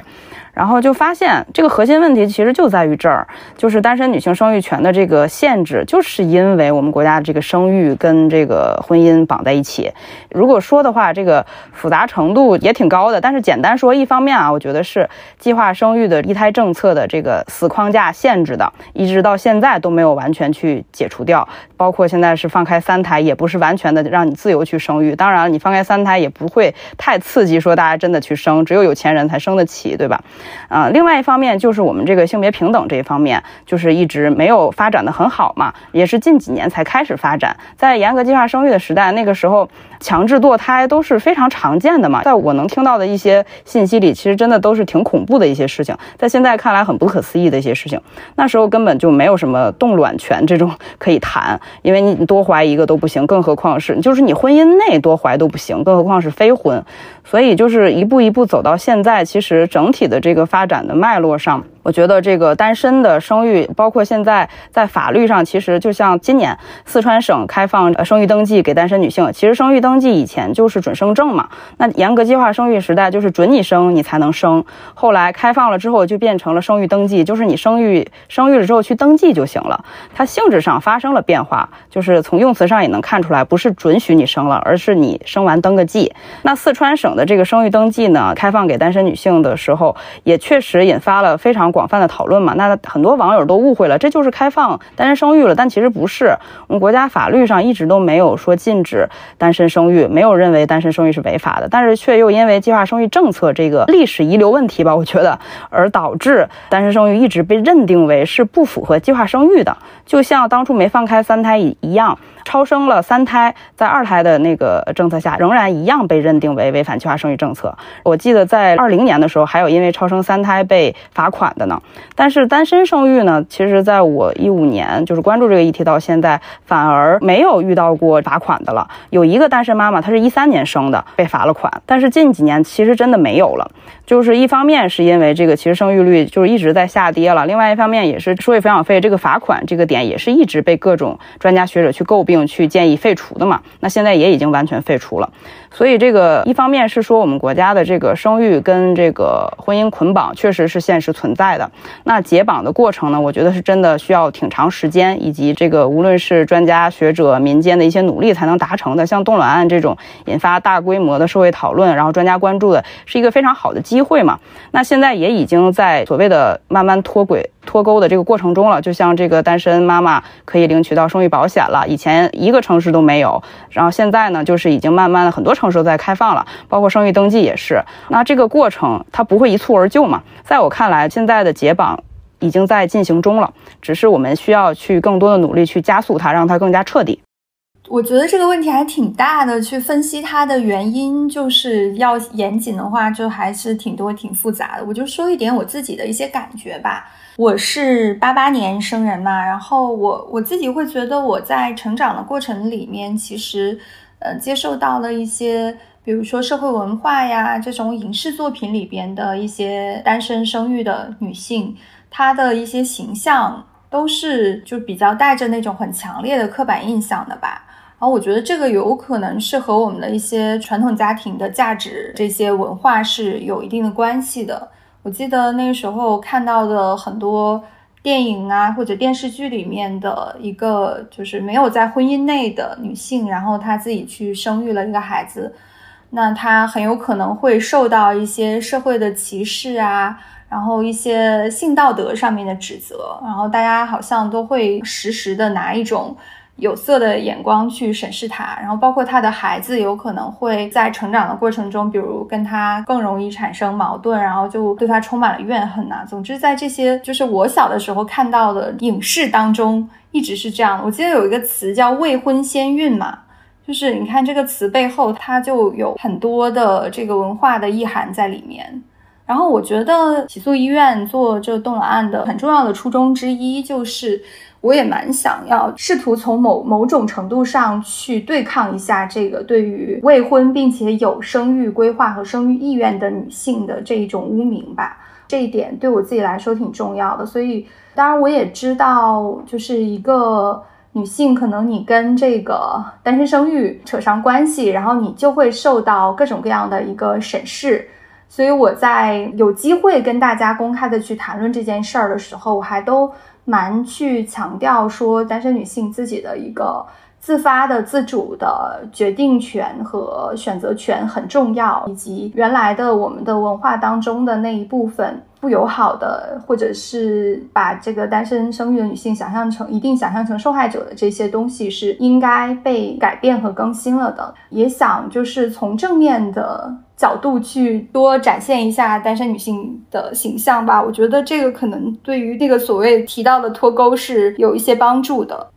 然后就发现，这个核心问题其实就在于这儿，就是单身女性生育权的这个限制，就是因为我们国家的这个生育跟这个婚姻绑在一起。如果说的话，这个复杂程度也挺高的。但是简单说，一方面啊，我觉得是计划生育的一胎政策的这个死框架限制的，一直到现在都没有完全去解除掉。包括现在是放开三胎，也不是完全的让你自由去生育。当然，你放开三胎也不会太刺激，说大家真的去生，只有有钱人才生得起，对吧？啊，另外一方面就是我们这个性别平等这一方面，就是一直没有发展的很好嘛，也是近几年才开始发展。在严格计划生育的时代，那个时候强制堕胎都是非常常见的嘛。在我能听到的一些信息里，其实真的都是挺恐怖的一些事情，在现在看来很不可思议的一些事情。那时候根本就没有什么冻卵权这种 *laughs* 可以谈，因为你多怀一个都不行，更何况是就是你婚姻内多怀都不行，更何况是非婚。所以就是一步一步走到现在，其实整体的这个发展的脉络上。我觉得这个单身的生育，包括现在在法律上，其实就像今年四川省开放生育登记给单身女性。其实生育登记以前就是准生证嘛，那严格计划生育时代就是准你生你才能生。后来开放了之后就变成了生育登记，就是你生育生育了之后去登记就行了。它性质上发生了变化，就是从用词上也能看出来，不是准许你生了，而是你生完登个记。那四川省的这个生育登记呢，开放给单身女性的时候，也确实引发了非常。广泛的讨论嘛，那很多网友都误会了，这就是开放单身生育了，但其实不是。我们国家法律上一直都没有说禁止单身生育，没有认为单身生育是违法的，但是却又因为计划生育政策这个历史遗留问题吧，我觉得，而导致单身生育一直被认定为是不符合计划生育的，就像当初没放开三胎一一样。超生了三胎，在二胎的那个政策下，仍然一样被认定为违反计划生育政策。我记得在二零年的时候，还有因为超生三胎被罚款的呢。但是单身生育呢，其实在我一五年就是关注这个议题到现在，反而没有遇到过罚款的了。有一个单身妈妈，她是一三年生的，被罚了款。但是近几年其实真的没有了。就是一方面是因为这个其实生育率就是一直在下跌了，另外一方面也是收益抚养费这个罚款这个点也是一直被各种专家学者去诟病去建议废除的嘛，那现在也已经完全废除了。所以这个一方面是说我们国家的这个生育跟这个婚姻捆绑确实是现实存在的。那解绑的过程呢，我觉得是真的需要挺长时间，以及这个无论是专家学者、民间的一些努力才能达成的。像冻卵案这种引发大规模的社会讨论，然后专家关注的，是一个非常好的机会嘛。那现在也已经在所谓的慢慢脱轨、脱钩的这个过程中了。就像这个单身妈妈可以领取到生育保险了，以前一个城市都没有，然后现在呢，就是已经慢慢的很多城。时候在开放了，包括生育登记也是。那这个过程它不会一蹴而就嘛？在我看来，现在的解绑已经在进行中了，只是我们需要去更多的努力去加速它，让它更加彻底。我觉得这个问题还挺大的，去分析它的原因，就是要严谨的话，就还是挺多、挺复杂的。我就说一点我自己的一些感觉吧。我是八八年生人嘛，然后我我自己会觉得我在成长的过程里面，其实。呃，接受到了一些，比如说社会文化呀，这种影视作品里边的一些单身生育的女性，她的一些形象都是就比较带着那种很强烈的刻板印象的吧。然后我觉得这个有可能是和我们的一些传统家庭的价值这些文化是有一定的关系的。我记得那个时候看到的很多。电影啊，或者电视剧里面的一个，就是没有在婚姻内的女性，然后她自己去生育了一个孩子，那她很有可能会受到一些社会的歧视啊，然后一些性道德上面的指责，然后大家好像都会时时的拿一种。有色的眼光去审视他，然后包括他的孩子有可能会在成长的过程中，比如跟他更容易产生矛盾，然后就对他充满了怨恨呐。总之，在这些就是我小的时候看到的影视当中，一直是这样。我记得有一个词叫未婚先孕嘛，就是你看这个词背后，它就有很多的这个文化的意涵在里面。然后我觉得起诉医院做这个冻卵案的很重要的初衷之一，就是我也蛮想要试图从某某种程度上去对抗一下这个对于未婚并且有生育规划和生育意愿的女性的这一种污名吧。这一点对我自己来说挺重要的。所以，当然我也知道，就是一个。女性可能你跟这个单身生育扯上关系，然后你就会受到各种各样的一个审视。所以我在有机会跟大家公开的去谈论这件事儿的时候，我还都蛮去强调说，单身女性自己的一个自发的、自主的决定权和选择权很重要，以及原来的我们的文化当中的那一部分。不友好的，或者是把这个单身生育的女性想象成一定想象成受害者的这些东西，是应该被改变和更新了的。也想就是从正面的角度去多展现一下单身女性的形象吧。我觉得这个可能对于那个所谓提到的脱钩是有一些帮助的。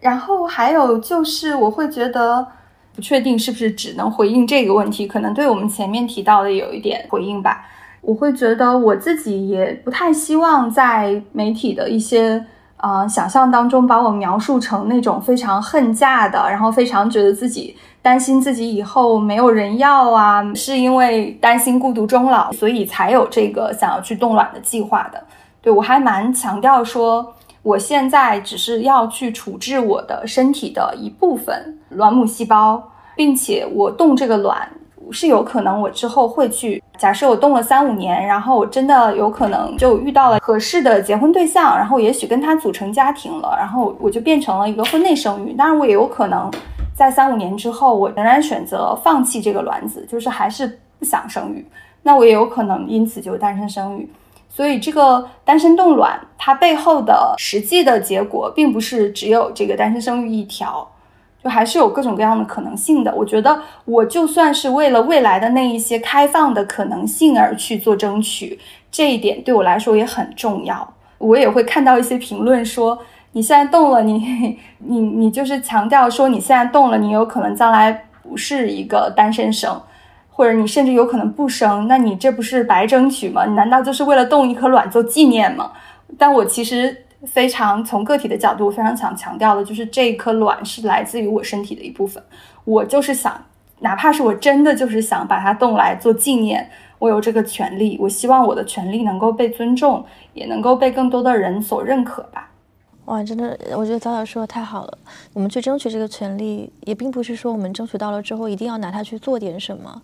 然后还有就是，我会觉得不确定是不是只能回应这个问题，可能对我们前面提到的有一点回应吧。我会觉得我自己也不太希望在媒体的一些呃想象当中把我描述成那种非常恨嫁的，然后非常觉得自己担心自己以后没有人要啊，是因为担心孤独终老，所以才有这个想要去冻卵的计划的。对我还蛮强调说，我现在只是要去处置我的身体的一部分卵母细胞，并且我冻这个卵。是有可能，我之后会去。假设我冻了三五年，然后我真的有可能就遇到了合适的结婚对象，然后也许跟他组成家庭了，然后我就变成了一个婚内生育。当然，我也有可能在三五年之后，我仍然选择放弃这个卵子，就是还是不想生育。那我也有可能因此就单身生育。所以，这个单身冻卵它背后的实际的结果，并不是只有这个单身生育一条。就还是有各种各样的可能性的。我觉得，我就算是为了未来的那一些开放的可能性而去做争取，这一点对我来说也很重要。我也会看到一些评论说，你现在动了，你 *laughs* 你你就是强调说你现在动了，你有可能将来不是一个单身生，或者你甚至有可能不生，那你这不是白争取吗？你难道就是为了动一颗卵做纪念吗？但我其实。非常从个体的角度，非常想强调的就是这一颗卵是来自于我身体的一部分。我就是想，哪怕是我真的就是想把它冻来做纪念，我有这个权利。我希望我的权利能够被尊重，也能够被更多的人所认可吧。哇，真的，我觉得早早说的太好了。我们去争取这个权利，也并不是说我们争取到了之后一定要拿它去做点什么。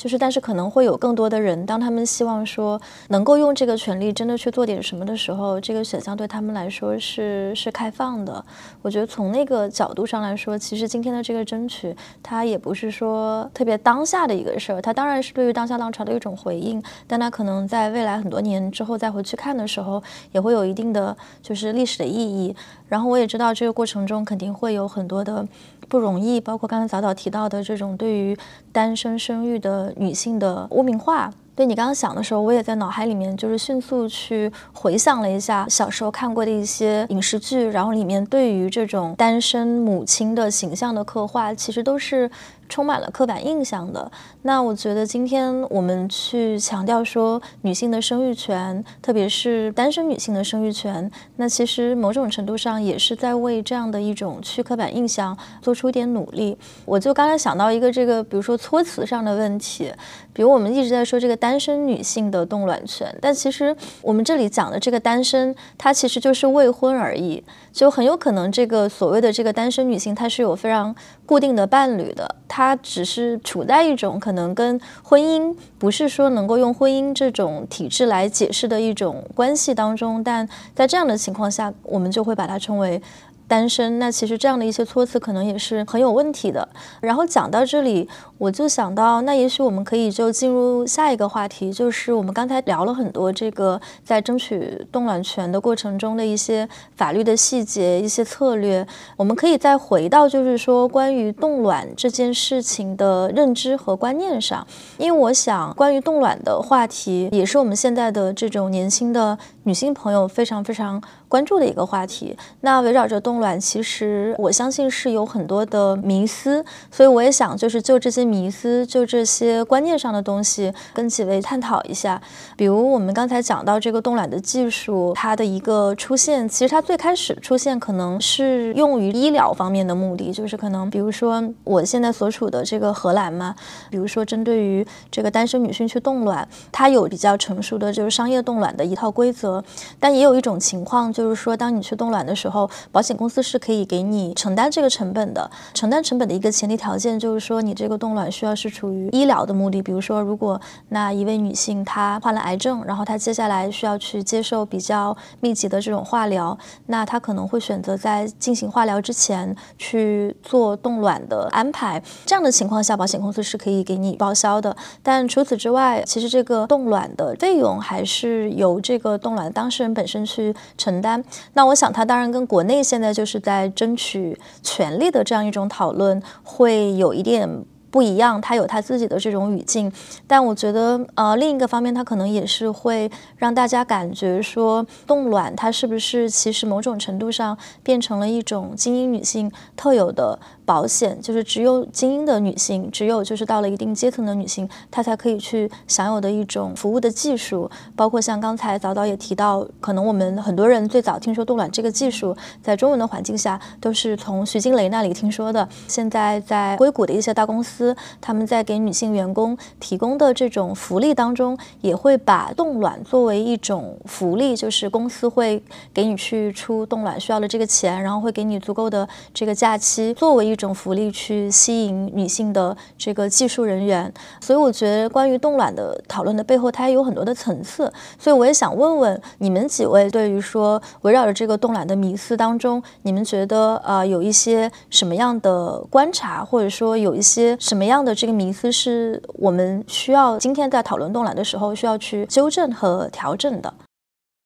就是，但是可能会有更多的人，当他们希望说能够用这个权利真的去做点什么的时候，这个选项对他们来说是是开放的。我觉得从那个角度上来说，其实今天的这个争取，它也不是说特别当下的一个事儿，它当然是对于当下浪潮的一种回应，但它可能在未来很多年之后再回去看的时候，也会有一定的就是历史的意义。然后我也知道这个过程中肯定会有很多的。不容易，包括刚才早早提到的这种对于单身生育的女性的污名化。对你刚刚想的时候，我也在脑海里面就是迅速去回想了一下小时候看过的一些影视剧，然后里面对于这种单身母亲的形象的刻画，其实都是。充满了刻板印象的。那我觉得今天我们去强调说女性的生育权，特别是单身女性的生育权，那其实某种程度上也是在为这样的一种去刻板印象做出一点努力。我就刚才想到一个这个，比如说措辞上的问题，比如我们一直在说这个单身女性的冻卵权，但其实我们这里讲的这个单身，它其实就是未婚而已。就很有可能，这个所谓的这个单身女性，她是有非常固定的伴侣的，她只是处在一种可能跟婚姻不是说能够用婚姻这种体制来解释的一种关系当中，但在这样的情况下，我们就会把它称为单身。那其实这样的一些措辞可能也是很有问题的。然后讲到这里。我就想到，那也许我们可以就进入下一个话题，就是我们刚才聊了很多这个在争取冻卵权的过程中的一些法律的细节、一些策略，我们可以再回到就是说关于冻卵这件事情的认知和观念上，因为我想关于冻卵的话题也是我们现在的这种年轻的女性朋友非常非常。关注的一个话题，那围绕着冻卵，其实我相信是有很多的迷思，所以我也想就是就这些迷思，就这些观念上的东西，跟几位探讨一下。比如我们刚才讲到这个冻卵的技术，它的一个出现，其实它最开始出现可能是用于医疗方面的目的，就是可能比如说我现在所处的这个荷兰嘛，比如说针对于这个单身女性去冻卵，它有比较成熟的就是商业冻卵的一套规则，但也有一种情况。就是说，当你去冻卵的时候，保险公司是可以给你承担这个成本的。承担成本的一个前提条件就是说，你这个冻卵需要是处于医疗的目的。比如说，如果那一位女性她患了癌症，然后她接下来需要去接受比较密集的这种化疗，那她可能会选择在进行化疗之前去做冻卵的安排。这样的情况下，保险公司是可以给你报销的。但除此之外，其实这个冻卵的费用还是由这个冻卵当事人本身去承担。那我想，他当然跟国内现在就是在争取权利的这样一种讨论会有一点不一样，他有他自己的这种语境。但我觉得，呃，另一个方面，他可能也是会让大家感觉说，冻卵它是不是其实某种程度上变成了一种精英女性特有的。保险就是只有精英的女性，只有就是到了一定阶层的女性，她才可以去享有的一种服务的技术。包括像刚才早早也提到，可能我们很多人最早听说冻卵这个技术，在中文的环境下都是从徐静蕾那里听说的。现在在硅谷的一些大公司，他们在给女性员工提供的这种福利当中，也会把冻卵作为一种福利，就是公司会给你去出冻卵需要的这个钱，然后会给你足够的这个假期，作为一。这种福利去吸引女性的这个技术人员，所以我觉得关于冻卵的讨论的背后，它也有很多的层次。所以我也想问问你们几位，对于说围绕着这个冻卵的迷思当中，你们觉得呃有一些什么样的观察，或者说有一些什么样的这个迷思是我们需要今天在讨论冻卵的时候需要去纠正和调整的？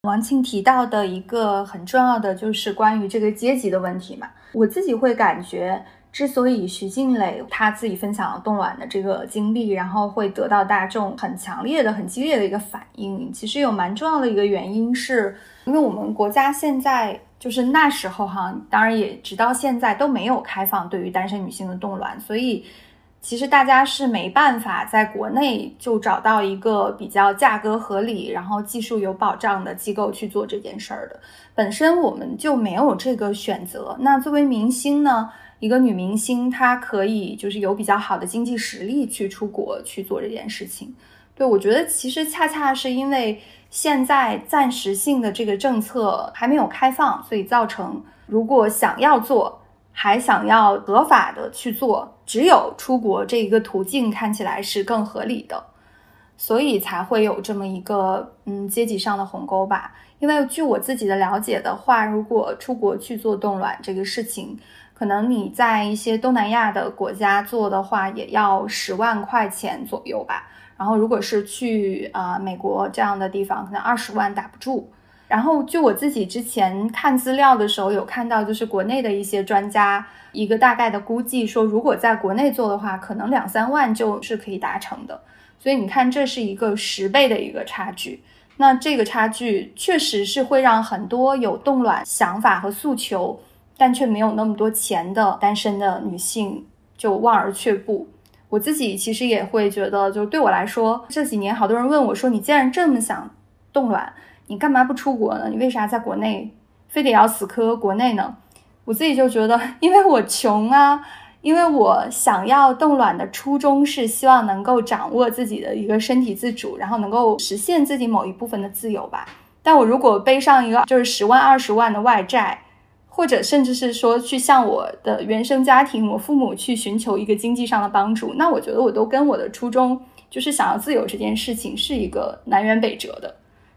王庆提到的一个很重要的就是关于这个阶级的问题嘛，我自己会感觉。之所以徐静蕾她自己分享了冻卵的这个经历，然后会得到大众很强烈的、很激烈的一个反应，其实有蛮重要的一个原因，是因为我们国家现在就是那时候哈，当然也直到现在都没有开放对于单身女性的冻卵，所以其实大家是没办法在国内就找到一个比较价格合理、然后技术有保障的机构去做这件事儿的。本身我们就没有这个选择。那作为明星呢？一个女明星，她可以就是有比较好的经济实力去出国去做这件事情。对我觉得，其实恰恰是因为现在暂时性的这个政策还没有开放，所以造成如果想要做，还想要合法的去做，只有出国这一个途径看起来是更合理的，所以才会有这么一个嗯阶级上的鸿沟吧。因为据我自己的了解的话，如果出国去做冻卵这个事情，可能你在一些东南亚的国家做的话，也要十万块钱左右吧。然后如果是去呃美国这样的地方，可能二十万打不住。然后就我自己之前看资料的时候，有看到就是国内的一些专家一个大概的估计，说如果在国内做的话，可能两三万就是可以达成的。所以你看，这是一个十倍的一个差距。那这个差距确实是会让很多有冻卵想法和诉求。但却没有那么多钱的单身的女性就望而却步。我自己其实也会觉得，就对我来说，这几年好多人问我说：“你既然这么想冻卵，你干嘛不出国呢？你为啥在国内非得要死磕国内呢？”我自己就觉得，因为我穷啊，因为我想要冻卵的初衷是希望能够掌握自己的一个身体自主，然后能够实现自己某一部分的自由吧。但我如果背上一个就是十万二十万的外债，或者甚至是说去向我的原生家庭、我父母去寻求一个经济上的帮助，那我觉得我都跟我的初衷就是想要自由这件事情是一个南辕北辙的，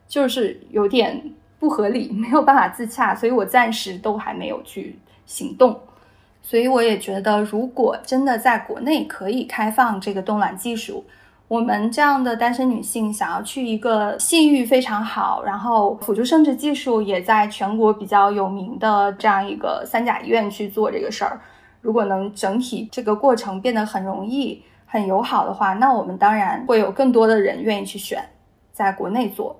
就是有点不合理，*laughs* 没有办法自洽，所以我暂时都还没有去行动。所以我也觉得，如果真的在国内可以开放这个冻卵技术，我们这样的单身女性想要去一个信誉非常好，然后辅助生殖技术也在全国比较有名的这样一个三甲医院去做这个事儿，如果能整体这个过程变得很容易、很友好的话，那我们当然会有更多的人愿意去选在国内做。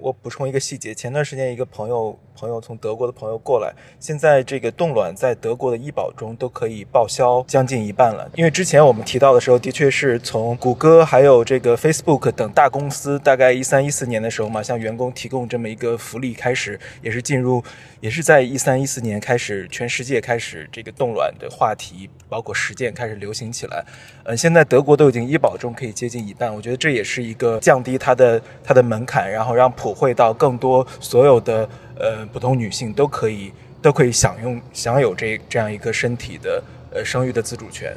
我补充一个细节，前段时间一个朋友朋友从德国的朋友过来，现在这个冻卵在德国的医保中都可以报销将近一半了。因为之前我们提到的时候，的确是从谷歌还有这个 Facebook 等大公司，大概一三一四年的时候嘛，向员工提供这么一个福利开始，也是进入，也是在一三一四年开始，全世界开始这个冻卵的话题，包括实践开始流行起来。嗯，现在德国都已经医保中可以接近一半，我觉得这也是一个降低它的它的门槛，然后让普惠到更多所有的呃普通女性都可以都可以享用享有这这样一个身体的呃生育的自主权。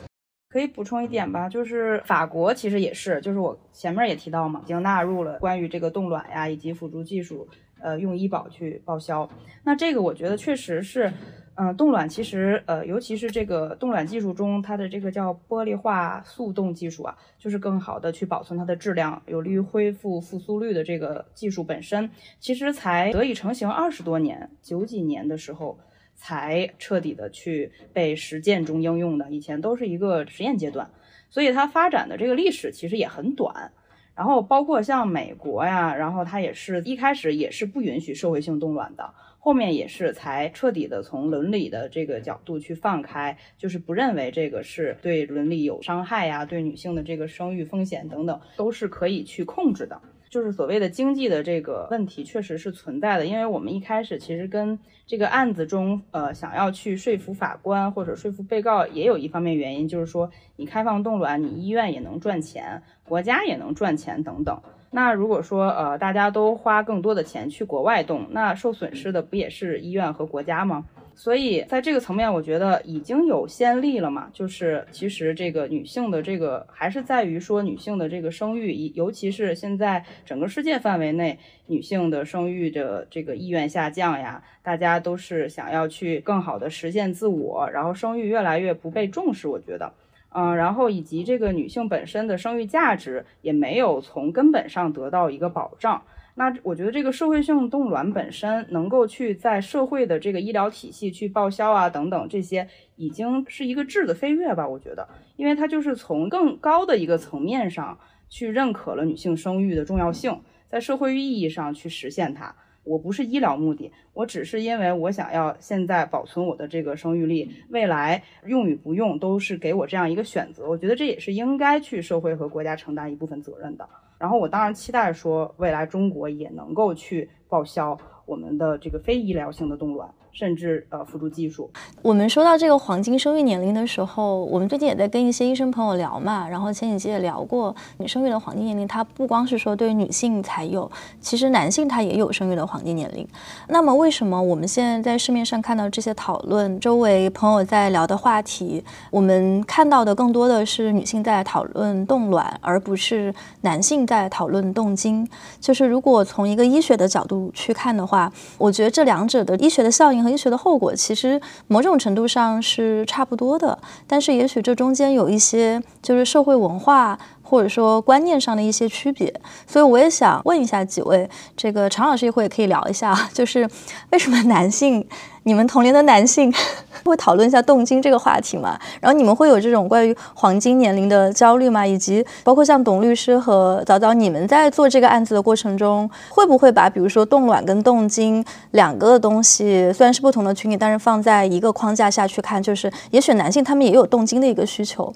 可以补充一点吧，就是法国其实也是，就是我前面也提到嘛，已经纳入了关于这个冻卵呀以及辅助技术，呃，用医保去报销。那这个我觉得确实是。嗯，冻卵其实，呃，尤其是这个冻卵技术中，它的这个叫玻璃化速冻技术啊，就是更好的去保存它的质量，有利于恢复复苏率的这个技术本身，其实才得以成型二十多年，九几年的时候才彻底的去被实践中应用的，以前都是一个实验阶段，所以它发展的这个历史其实也很短。然后包括像美国呀，然后它也是一开始也是不允许社会性冻卵的。后面也是才彻底的从伦理的这个角度去放开，就是不认为这个是对伦理有伤害呀，对女性的这个生育风险等等都是可以去控制的。就是所谓的经济的这个问题确实是存在的，因为我们一开始其实跟这个案子中，呃，想要去说服法官或者说服被告，也有一方面原因，就是说你开放冻卵，你医院也能赚钱，国家也能赚钱等等。那如果说呃大家都花更多的钱去国外动，那受损失的不也是医院和国家吗？所以在这个层面，我觉得已经有先例了嘛。就是其实这个女性的这个还是在于说女性的这个生育，尤其是现在整个世界范围内女性的生育的这个意愿下降呀，大家都是想要去更好的实现自我，然后生育越来越不被重视，我觉得。嗯，然后以及这个女性本身的生育价值也没有从根本上得到一个保障。那我觉得这个社会性冻卵本身能够去在社会的这个医疗体系去报销啊等等这些，已经是一个质的飞跃吧。我觉得，因为它就是从更高的一个层面上去认可了女性生育的重要性，在社会意义上去实现它。我不是医疗目的，我只是因为我想要现在保存我的这个生育力，未来用与不用都是给我这样一个选择。我觉得这也是应该去社会和国家承担一部分责任的。然后我当然期待说，未来中国也能够去报销我们的这个非医疗性的冻卵。甚至呃辅助技术。我们说到这个黄金生育年龄的时候，我们最近也在跟一些医生朋友聊嘛，然后前几期也聊过，你生育的黄金年龄，它不光是说对女性才有，其实男性他也有生育的黄金年龄。那么为什么我们现在在市面上看到这些讨论，周围朋友在聊的话题，我们看到的更多的是女性在讨论冻卵，而不是男性在讨论冻精？就是如果从一个医学的角度去看的话，我觉得这两者的医学的效应。和医学的后果其实某种程度上是差不多的，但是也许这中间有一些就是社会文化或者说观念上的一些区别，所以我也想问一下几位，这个常老师一会也可以聊一下，就是为什么男性？你们同龄的男性 *laughs* 会讨论一下动经这个话题吗？然后你们会有这种关于黄金年龄的焦虑吗？以及包括像董律师和早早，你们在做这个案子的过程中，会不会把比如说冻卵跟冻精两个东西，虽然是不同的群体，但是放在一个框架下去看，就是也许男性他们也有冻精的一个需求。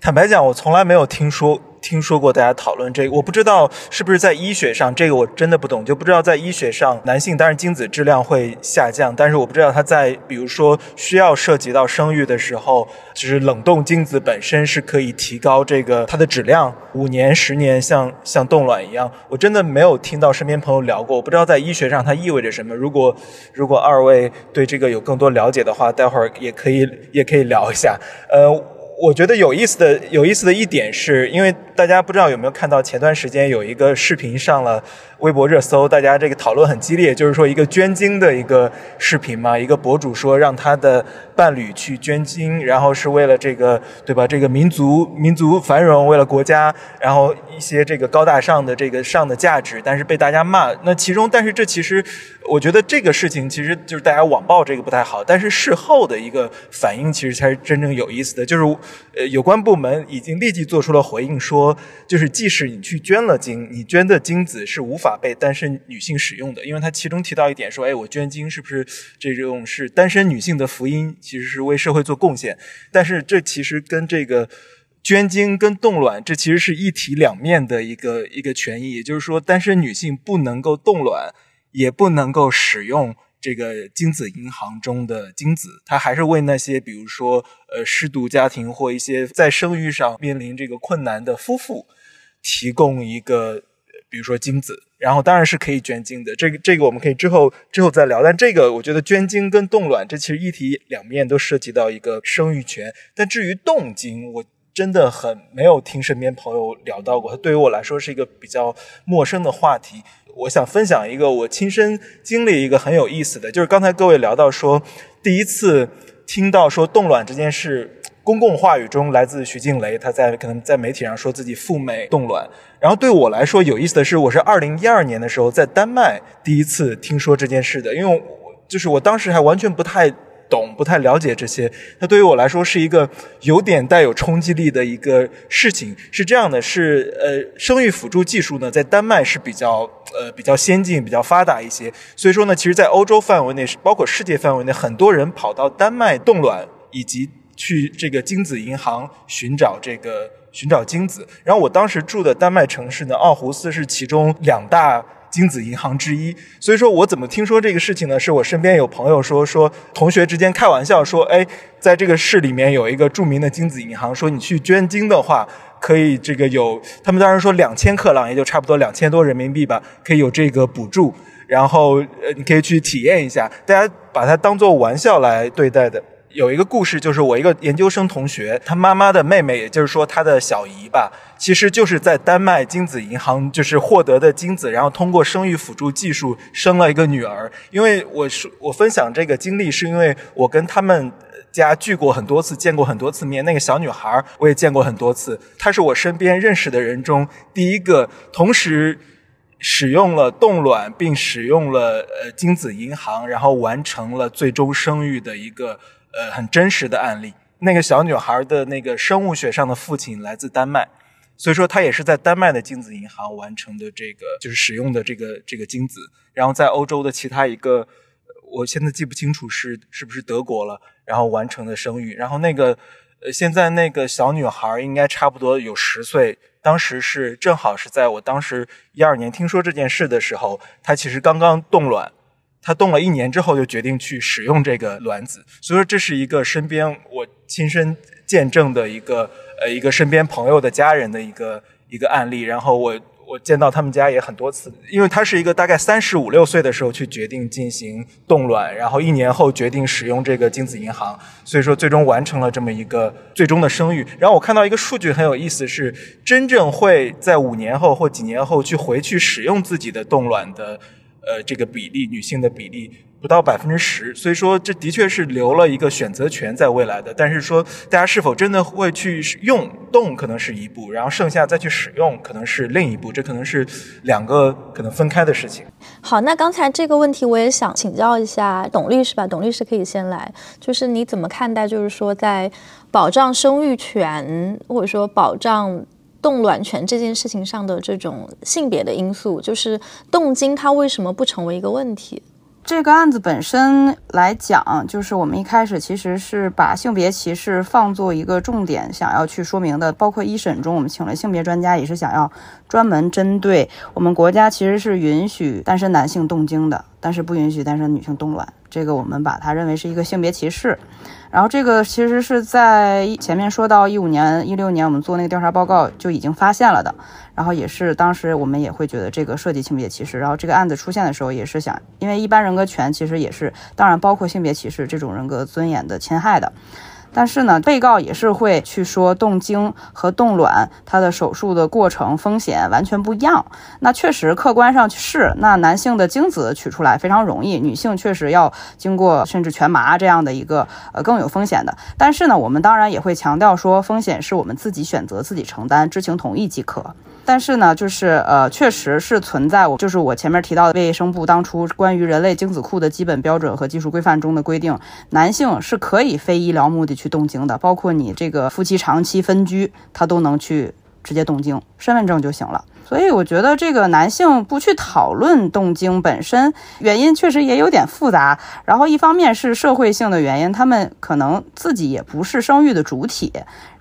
坦白讲，我从来没有听说。听说过大家讨论这个，我不知道是不是在医学上，这个我真的不懂，就不知道在医学上，男性当然精子质量会下降，但是我不知道他在比如说需要涉及到生育的时候，就是冷冻精子本身是可以提高这个它的质量，五年十年像像冻卵一样，我真的没有听到身边朋友聊过，我不知道在医学上它意味着什么。如果如果二位对这个有更多了解的话，待会儿也可以也可以聊一下。呃。我觉得有意思的有意思的一点是，因为大家不知道有没有看到前段时间有一个视频上了微博热搜，大家这个讨论很激烈，就是说一个捐精的一个视频嘛，一个博主说让他的伴侣去捐精，然后是为了这个对吧？这个民族民族繁荣，为了国家，然后一些这个高大上的这个上的价值，但是被大家骂。那其中，但是这其实我觉得这个事情其实就是大家网暴这个不太好，但是事后的一个反应其实才是真正有意思的，就是。呃，有关部门已经立即做出了回应，说就是即使你去捐了精，你捐的精子是无法被单身女性使用的，因为他其中提到一点说，哎，我捐精是不是这种是单身女性的福音，其实是为社会做贡献，但是这其实跟这个捐精跟冻卵这其实是一体两面的一个一个权益，也就是说，单身女性不能够冻卵，也不能够使用。这个精子银行中的精子，它还是为那些比如说呃失独家庭或一些在生育上面临这个困难的夫妇提供一个，比如说精子，然后当然是可以捐精的。这个这个我们可以之后之后再聊。但这个我觉得捐精跟冻卵，这其实一体两面都涉及到一个生育权。但至于冻精，我真的很没有听身边朋友聊到过，它对于我来说是一个比较陌生的话题。我想分享一个我亲身经历一个很有意思的，就是刚才各位聊到说，第一次听到说冻卵这件事，公共话语中来自徐静蕾，她在可能在媒体上说自己赴美冻卵。然后对我来说有意思的是，我是二零一二年的时候在丹麦第一次听说这件事的，因为就是我当时还完全不太。懂不太了解这些，那对于我来说是一个有点带有冲击力的一个事情。是这样的，是呃，生育辅助技术呢，在丹麦是比较呃比较先进、比较发达一些。所以说呢，其实，在欧洲范围内，包括世界范围内，很多人跑到丹麦冻卵，以及去这个精子银行寻找这个寻找精子。然后我当时住的丹麦城市呢，奥胡斯是其中两大。精子银行之一，所以说我怎么听说这个事情呢？是我身边有朋友说，说同学之间开玩笑说，哎，在这个市里面有一个著名的精子银行，说你去捐精的话，可以这个有，他们当时说两千克朗，也就差不多两千多人民币吧，可以有这个补助，然后呃，你可以去体验一下，大家把它当做玩笑来对待的。有一个故事，就是我一个研究生同学，他妈妈的妹妹，也就是说他的小姨吧，其实就是在丹麦精子银行就是获得的精子，然后通过生育辅助技术生了一个女儿。因为我是我分享这个经历，是因为我跟他们家聚过很多次，见过很多次面。那个小女孩我也见过很多次，她是我身边认识的人中第一个同时使用了冻卵并使用了呃精子银行，然后完成了最终生育的一个。呃，很真实的案例。那个小女孩的那个生物学上的父亲来自丹麦，所以说她也是在丹麦的精子银行完成的这个，就是使用的这个这个精子。然后在欧洲的其他一个，我现在记不清楚是是不是德国了，然后完成的生育。然后那个，呃，现在那个小女孩应该差不多有十岁，当时是正好是在我当时一二年听说这件事的时候，她其实刚刚冻卵。他冻了一年之后，就决定去使用这个卵子，所以说这是一个身边我亲身见证的一个呃一个身边朋友的家人的一个一个案例。然后我我见到他们家也很多次，因为他是一个大概三十五六岁的时候去决定进行冻卵，然后一年后决定使用这个精子银行，所以说最终完成了这么一个最终的生育。然后我看到一个数据很有意思，是真正会在五年后或几年后去回去使用自己的冻卵的。呃，这个比例女性的比例不到百分之十，所以说这的确是留了一个选择权在未来的。但是说大家是否真的会去用动，可能是一步，然后剩下再去使用，可能是另一步，这可能是两个可能分开的事情。好，那刚才这个问题我也想请教一下董律师吧，董律师可以先来，就是你怎么看待，就是说在保障生育权或者说保障。冻卵权这件事情上的这种性别的因素，就是冻精它为什么不成为一个问题？这个案子本身来讲，就是我们一开始其实是把性别歧视放作一个重点，想要去说明的。包括一审中，我们请了性别专家，也是想要专门针对我们国家其实是允许单身男性冻精的，但是不允许单身女性冻卵。这个我们把它认为是一个性别歧视。然后这个其实是在前面说到一五年、一六年，我们做那个调查报告就已经发现了的。然后也是当时我们也会觉得这个涉及性别歧视。然后这个案子出现的时候，也是想，因为一般人格权其实也是，当然包括性别歧视这种人格尊严的侵害的。但是呢，被告也是会去说冻精和冻卵它的手术的过程风险完全不一样。那确实客观上是，那男性的精子取出来非常容易，女性确实要经过甚至全麻这样的一个呃更有风险的。但是呢，我们当然也会强调说，风险是我们自己选择、自己承担，知情同意即可。但是呢，就是呃，确实是存在我就是我前面提到的卫生部当初关于人类精子库的基本标准和技术规范中的规定，男性是可以非医疗目的去冻精的，包括你这个夫妻长期分居，他都能去直接冻精，身份证就行了。所以我觉得这个男性不去讨论冻精本身原因，确实也有点复杂。然后一方面是社会性的原因，他们可能自己也不是生育的主体。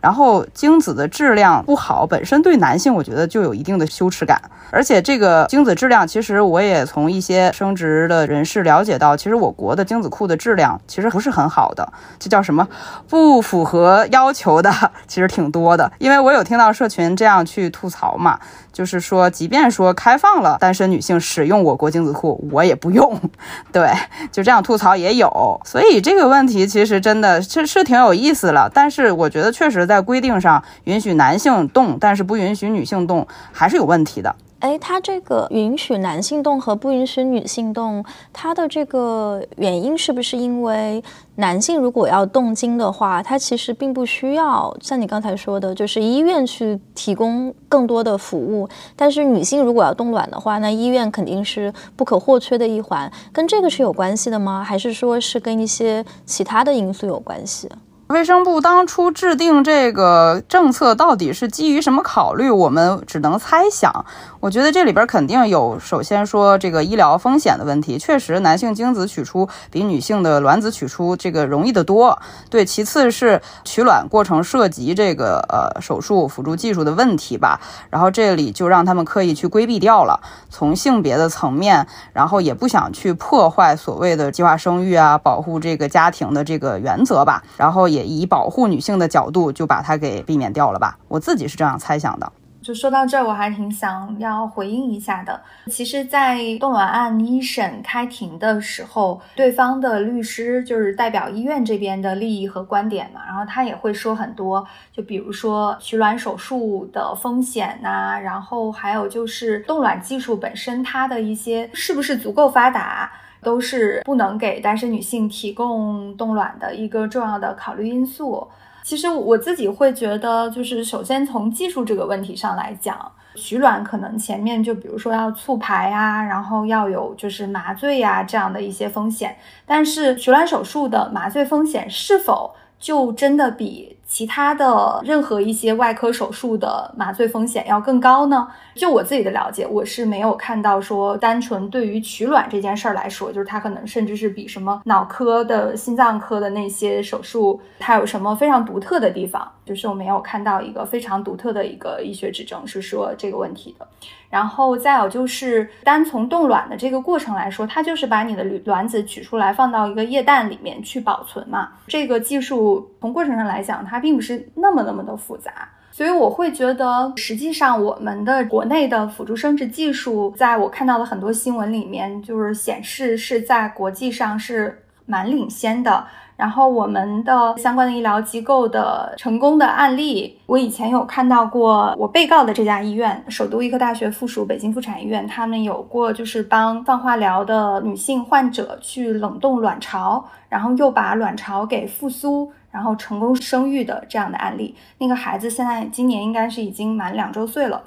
然后精子的质量不好，本身对男性我觉得就有一定的羞耻感。而且这个精子质量，其实我也从一些生殖的人士了解到，其实我国的精子库的质量其实不是很好的，这叫什么不符合要求的，其实挺多的。因为我有听到社群这样去吐槽嘛，就是说，即便说开放了单身女性使用我国精子库，我也不用。*laughs* 对，就这样吐槽也有。所以这个问题其实真的是是挺有意思了。但是我觉得确实在。在规定上允许男性动，但是不允许女性动，还是有问题的。哎，它这个允许男性动和不允许女性动，它的这个原因是不是因为男性如果要动精的话，他其实并不需要像你刚才说的，就是医院去提供更多的服务。但是女性如果要冻卵的话，那医院肯定是不可或缺的一环。跟这个是有关系的吗？还是说是跟一些其他的因素有关系？卫生部当初制定这个政策，到底是基于什么考虑？我们只能猜想。我觉得这里边肯定有，首先说这个医疗风险的问题，确实男性精子取出比女性的卵子取出这个容易得多。对，其次是取卵过程涉及这个呃手术辅助技术的问题吧。然后这里就让他们刻意去规避掉了。从性别的层面，然后也不想去破坏所谓的计划生育啊，保护这个家庭的这个原则吧。然后也以保护女性的角度，就把它给避免掉了吧。我自己是这样猜想的。就说到这儿，我还挺想要回应一下的。其实，在冻卵案一审开庭的时候，对方的律师就是代表医院这边的利益和观点嘛，然后他也会说很多，就比如说取卵手术的风险呐，然后还有就是冻卵技术本身它的一些是不是足够发达，都是不能给单身女性提供冻卵的一个重要的考虑因素。其实我自己会觉得，就是首先从技术这个问题上来讲，取卵可能前面就比如说要促排啊，然后要有就是麻醉呀这样的一些风险，但是取卵手术的麻醉风险是否就真的比？其他的任何一些外科手术的麻醉风险要更高呢？就我自己的了解，我是没有看到说单纯对于取卵这件事儿来说，就是它可能甚至是比什么脑科的、心脏科的那些手术，它有什么非常独特的地方，就是我没有看到一个非常独特的一个医学指证是说这个问题的。然后再有就是单从冻卵的这个过程来说，它就是把你的卵子取出来放到一个液氮里面去保存嘛。这个技术从过程上来讲，它并不是那么那么的复杂，所以我会觉得，实际上我们的国内的辅助生殖技术，在我看到的很多新闻里面，就是显示是在国际上是蛮领先的。然后我们的相关的医疗机构的成功的案例，我以前有看到过。我被告的这家医院，首都医科大学附属北京妇产医院，他们有过就是帮放化疗的女性患者去冷冻卵巢，然后又把卵巢给复苏，然后成功生育的这样的案例。那个孩子现在今年应该是已经满两周岁了。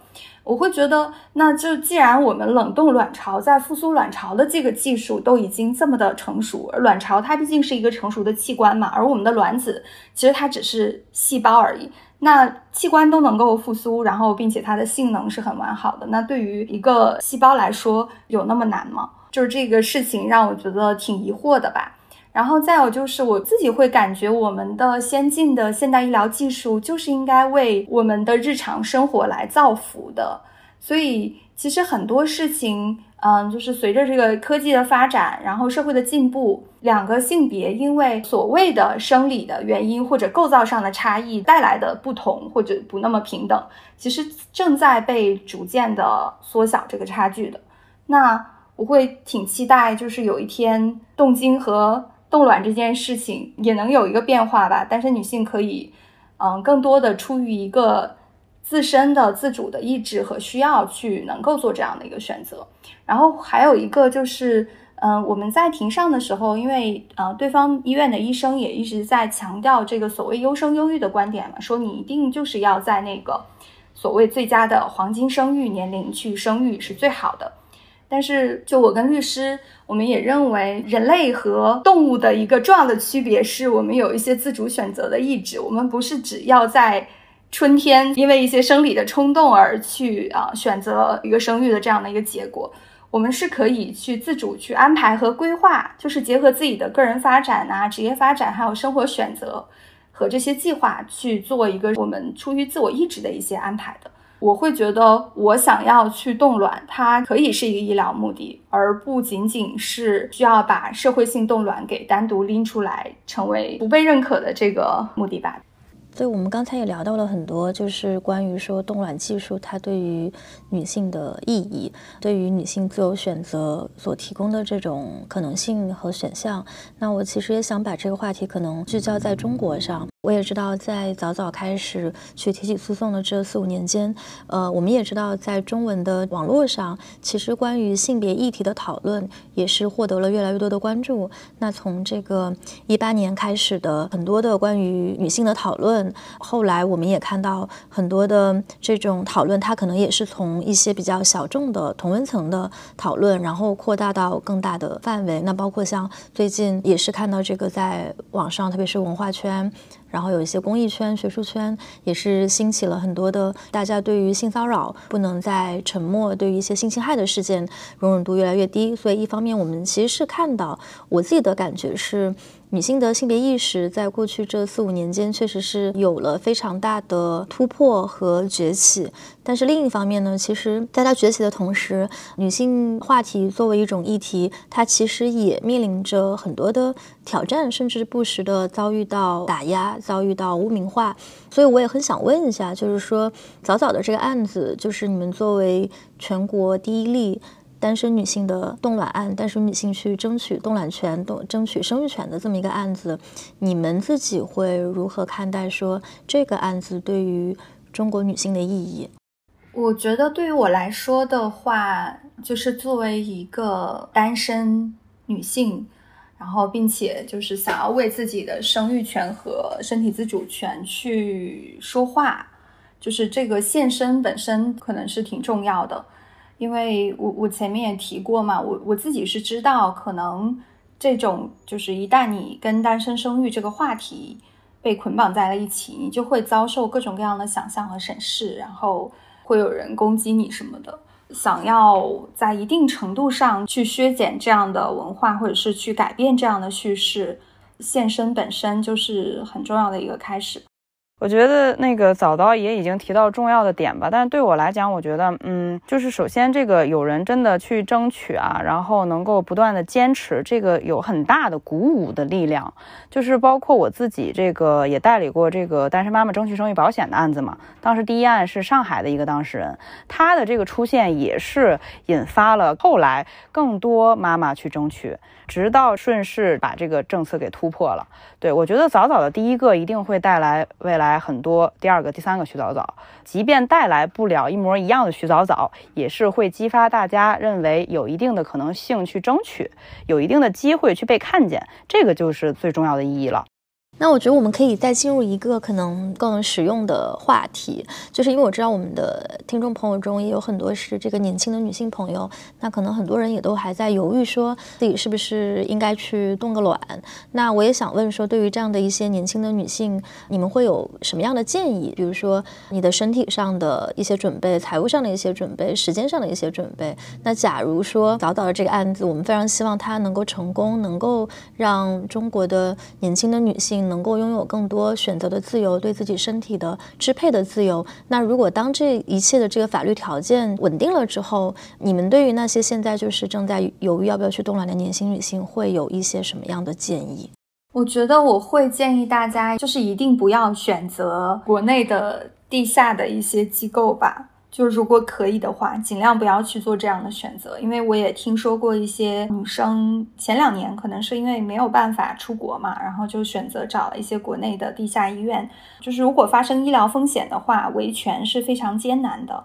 我会觉得，那就既然我们冷冻卵巢在复苏卵巢的这个技术都已经这么的成熟，而卵巢它毕竟是一个成熟的器官嘛，而我们的卵子其实它只是细胞而已，那器官都能够复苏，然后并且它的性能是很完好的，那对于一个细胞来说有那么难吗？就是这个事情让我觉得挺疑惑的吧。然后再有就是，我自己会感觉我们的先进的现代医疗技术就是应该为我们的日常生活来造福的。所以其实很多事情，嗯，就是随着这个科技的发展，然后社会的进步，两个性别因为所谓的生理的原因或者构造上的差异带来的不同或者不那么平等，其实正在被逐渐的缩小这个差距的。那我会挺期待，就是有一天动经和冻卵这件事情也能有一个变化吧。单身女性可以，嗯，更多的出于一个自身的自主的意志和需要去能够做这样的一个选择。然后还有一个就是。嗯，我们在庭上的时候，因为呃，对方医院的医生也一直在强调这个所谓优生优育的观点嘛，说你一定就是要在那个所谓最佳的黄金生育年龄去生育是最好的。但是，就我跟律师，我们也认为，人类和动物的一个重要的区别是我们有一些自主选择的意志，我们不是只要在春天因为一些生理的冲动而去啊选择一个生育的这样的一个结果。我们是可以去自主去安排和规划，就是结合自己的个人发展啊、职业发展，还有生活选择和这些计划去做一个我们出于自我意志的一些安排的。我会觉得，我想要去冻卵，它可以是一个医疗目的，而不仅仅是需要把社会性冻卵给单独拎出来，成为不被认可的这个目的吧。所以我们刚才也聊到了很多，就是关于说冻卵技术它对于女性的意义，对于女性自由选择所提供的这种可能性和选项。那我其实也想把这个话题可能聚焦在中国上。我也知道，在早早开始去提起诉讼的这四五年间，呃，我们也知道，在中文的网络上，其实关于性别议题的讨论也是获得了越来越多的关注。那从这个一八年开始的很多的关于女性的讨论，后来我们也看到很多的这种讨论，它可能也是从一些比较小众的同温层的讨论，然后扩大到更大的范围。那包括像最近也是看到这个在网上，特别是文化圈。然后有一些公益圈、学术圈也是兴起了很多的，大家对于性骚扰不能再沉默，对于一些性侵害的事件容忍度越来越低。所以一方面，我们其实是看到，我自己的感觉是。女性的性别意识在过去这四五年间确实是有了非常大的突破和崛起，但是另一方面呢，其实在它崛起的同时，女性话题作为一种议题，它其实也面临着很多的挑战，甚至不时的遭遇到打压，遭遇到污名化。所以我也很想问一下，就是说早早的这个案子，就是你们作为全国第一例。单身女性的冻卵案，单身女性去争取冻卵权、冻争取生育权的这么一个案子，你们自己会如何看待说这个案子对于中国女性的意义？我觉得对于我来说的话，就是作为一个单身女性，然后并且就是想要为自己的生育权和身体自主权去说话，就是这个现身本身可能是挺重要的。因为我我前面也提过嘛，我我自己是知道，可能这种就是一旦你跟单身生育这个话题被捆绑在了一起，你就会遭受各种各样的想象和审视，然后会有人攻击你什么的。想要在一定程度上去削减这样的文化，或者是去改变这样的叙事，现身本身就是很重要的一个开始。我觉得那个早早也已经提到重要的点吧，但是对我来讲，我觉得，嗯，就是首先这个有人真的去争取啊，然后能够不断的坚持，这个有很大的鼓舞的力量。就是包括我自己这个也代理过这个单身妈妈争取生育保险的案子嘛，当时第一案是上海的一个当事人，他的这个出现也是引发了后来更多妈妈去争取。直到顺势把这个政策给突破了，对我觉得早早的第一个一定会带来未来很多第二个、第三个徐早早，即便带来不了一模一样的徐早早，也是会激发大家认为有一定的可能性去争取，有一定的机会去被看见，这个就是最重要的意义了。那我觉得我们可以再进入一个可能更实用的话题，就是因为我知道我们的听众朋友中也有很多是这个年轻的女性朋友，那可能很多人也都还在犹豫，说自己是不是应该去冻个卵。那我也想问说，对于这样的一些年轻的女性，你们会有什么样的建议？比如说你的身体上的一些准备、财务上的一些准备、时间上的一些准备。那假如说早早的这个案子，我们非常希望它能够成功，能够让中国的年轻的女性。能够拥有更多选择的自由，对自己身体的支配的自由。那如果当这一切的这个法律条件稳定了之后，你们对于那些现在就是正在犹豫要不要去冻卵的年轻女性，会有一些什么样的建议？我觉得我会建议大家，就是一定不要选择国内的地下的一些机构吧。就如果可以的话，尽量不要去做这样的选择，因为我也听说过一些女生前两年可能是因为没有办法出国嘛，然后就选择找了一些国内的地下医院。就是如果发生医疗风险的话，维权是非常艰难的。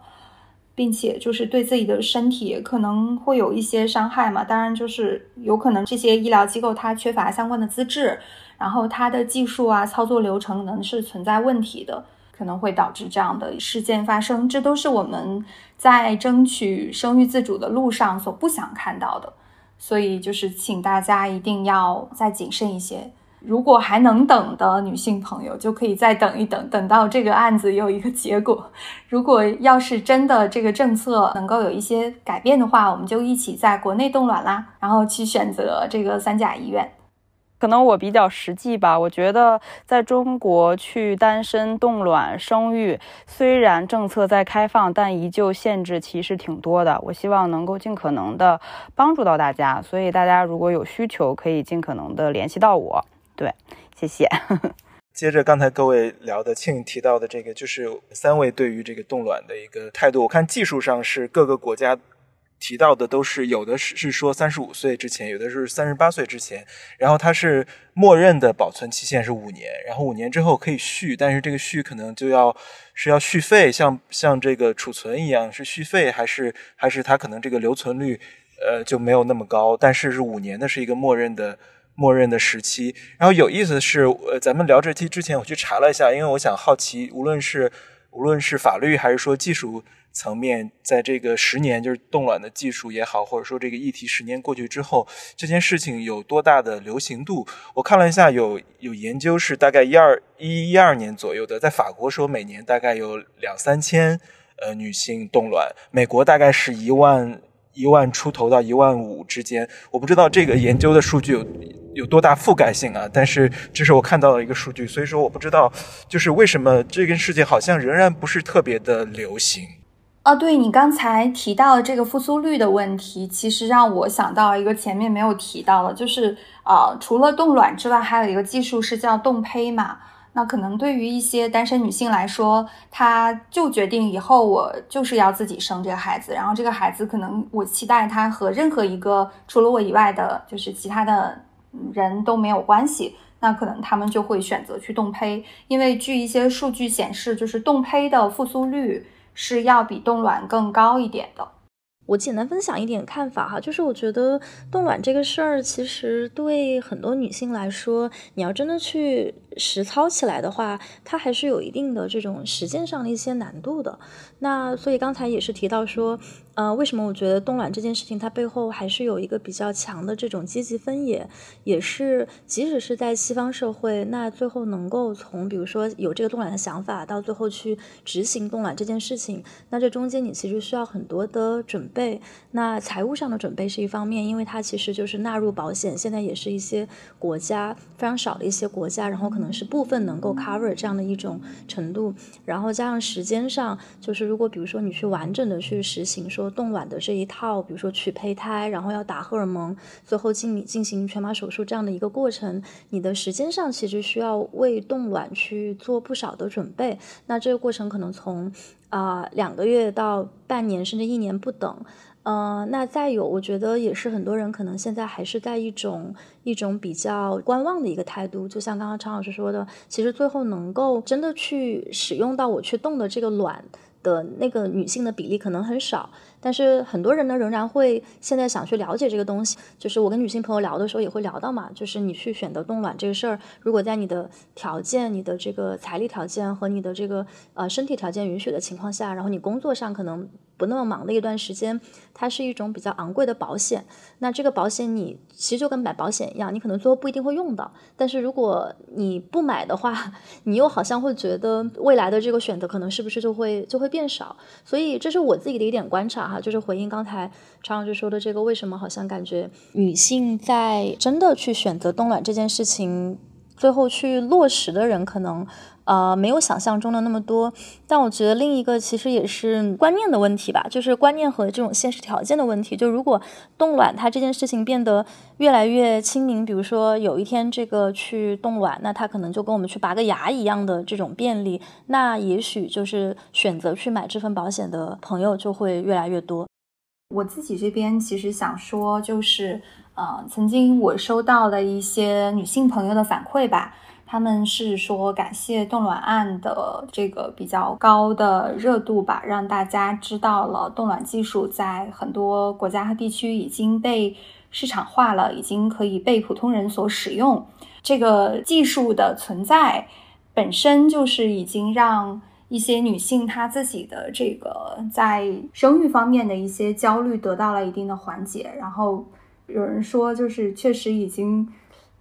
并且就是对自己的身体可能会有一些伤害嘛，当然就是有可能这些医疗机构它缺乏相关的资质，然后它的技术啊、操作流程可能是存在问题的，可能会导致这样的事件发生。这都是我们在争取生育自主的路上所不想看到的，所以就是请大家一定要再谨慎一些。如果还能等的女性朋友，就可以再等一等，等到这个案子有一个结果。如果要是真的这个政策能够有一些改变的话，我们就一起在国内冻卵啦，然后去选择这个三甲医院。可能我比较实际吧，我觉得在中国去单身冻卵生育，虽然政策在开放，但依旧限制其实挺多的。我希望能够尽可能的帮助到大家，所以大家如果有需求，可以尽可能的联系到我。对，谢谢。*laughs* 接着刚才各位聊的，庆提到的这个，就是三位对于这个冻卵的一个态度。我看技术上是各个国家提到的都是有的是是说三十五岁之前，有的是三十八岁之前，然后它是默认的保存期限是五年，然后五年之后可以续，但是这个续可能就要是要续费，像像这个储存一样是续费，还是还是它可能这个留存率呃就没有那么高，但是是五年的是一个默认的。默认的时期，然后有意思的是，呃，咱们聊这期之前，我去查了一下，因为我想好奇，无论是无论是法律还是说技术层面，在这个十年就是冻卵的技术也好，或者说这个议题十年过去之后，这件事情有多大的流行度？我看了一下，有有研究是大概一二一一二年左右的，在法国说每年大概有两三千呃女性冻卵，美国大概是一万。一万出头到一万五之间，我不知道这个研究的数据有有多大覆盖性啊，但是这是我看到的一个数据，所以说我不知道就是为什么这个事情好像仍然不是特别的流行。哦，对你刚才提到的这个复苏率的问题，其实让我想到一个前面没有提到的，就是呃，除了冻卵之外，还有一个技术是叫冻胚嘛。那可能对于一些单身女性来说，她就决定以后我就是要自己生这个孩子，然后这个孩子可能我期待他和任何一个除了我以外的，就是其他的人都没有关系，那可能他们就会选择去冻胚，因为据一些数据显示，就是冻胚的复苏率是要比冻卵更高一点的。我简单分享一点看法哈，就是我觉得冻卵这个事儿，其实对很多女性来说，你要真的去实操起来的话，它还是有一定的这种实践上的一些难度的。那所以刚才也是提到说。呃，为什么我觉得冻卵这件事情它背后还是有一个比较强的这种积极分野，也是即使是在西方社会，那最后能够从比如说有这个冻卵的想法到最后去执行冻卵这件事情，那这中间你其实需要很多的准备。那财务上的准备是一方面，因为它其实就是纳入保险，现在也是一些国家非常少的一些国家，然后可能是部分能够 cover 这样的一种程度，然后加上时间上，就是如果比如说你去完整的去实行说。冻卵的这一套，比如说取胚胎，然后要打荷尔蒙，最后进进行全麻手术这样的一个过程，你的时间上其实需要为冻卵去做不少的准备。那这个过程可能从啊两个月到半年甚至一年不等。嗯，那再有，我觉得也是很多人可能现在还是在一种一种比较观望的一个态度。就像刚刚常老师说的，其实最后能够真的去使用到我去冻的这个卵。的那个女性的比例可能很少，但是很多人呢仍然会现在想去了解这个东西。就是我跟女性朋友聊的时候也会聊到嘛，就是你去选择冻卵这个事儿，如果在你的条件、你的这个财力条件和你的这个呃身体条件允许的情况下，然后你工作上可能。不那么忙的一段时间，它是一种比较昂贵的保险。那这个保险你其实就跟买保险一样，你可能最后不一定会用到。但是如果你不买的话，你又好像会觉得未来的这个选择可能是不是就会就会变少。所以这是我自己的一点观察哈，就是回应刚才常老师说的这个，为什么好像感觉女性在真的去选择冻卵这件事情。最后去落实的人可能。呃，没有想象中的那么多，但我觉得另一个其实也是观念的问题吧，就是观念和这种现实条件的问题。就如果冻卵它这件事情变得越来越亲民，比如说有一天这个去冻卵，那它可能就跟我们去拔个牙一样的这种便利，那也许就是选择去买这份保险的朋友就会越来越多。我自己这边其实想说，就是呃，曾经我收到了一些女性朋友的反馈吧。他们是说感谢冻卵案的这个比较高的热度吧，让大家知道了冻卵技术在很多国家和地区已经被市场化了，已经可以被普通人所使用。这个技术的存在本身就是已经让一些女性她自己的这个在生育方面的一些焦虑得到了一定的缓解。然后有人说，就是确实已经。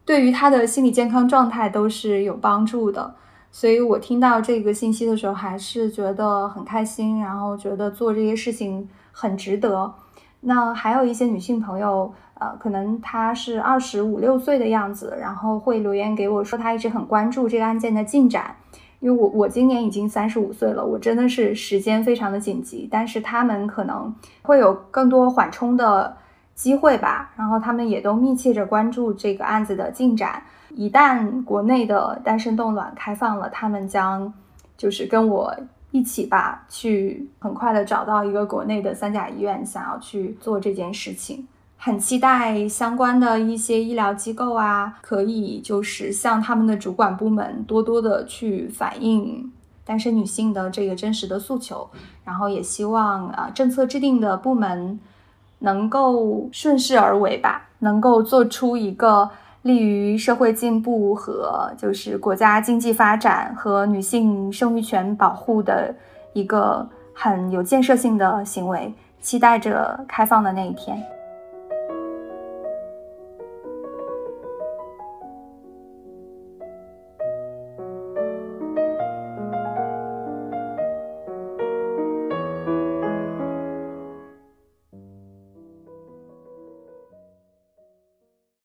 对于他的心理健康状态都是有帮助的，所以我听到这个信息的时候还是觉得很开心，然后觉得做这些事情很值得。那还有一些女性朋友，呃，可能她是二十五六岁的样子，然后会留言给我说，她一直很关注这个案件的进展。因为我我今年已经三十五岁了，我真的是时间非常的紧急，但是他们可能会有更多缓冲的。机会吧，然后他们也都密切着关注这个案子的进展。一旦国内的单身冻卵开放了，他们将就是跟我一起吧，去很快的找到一个国内的三甲医院，想要去做这件事情。很期待相关的一些医疗机构啊，可以就是向他们的主管部门多多的去反映单身女性的这个真实的诉求，然后也希望啊政策制定的部门。能够顺势而为吧，能够做出一个利于社会进步和就是国家经济发展和女性生育权保护的一个很有建设性的行为，期待着开放的那一天。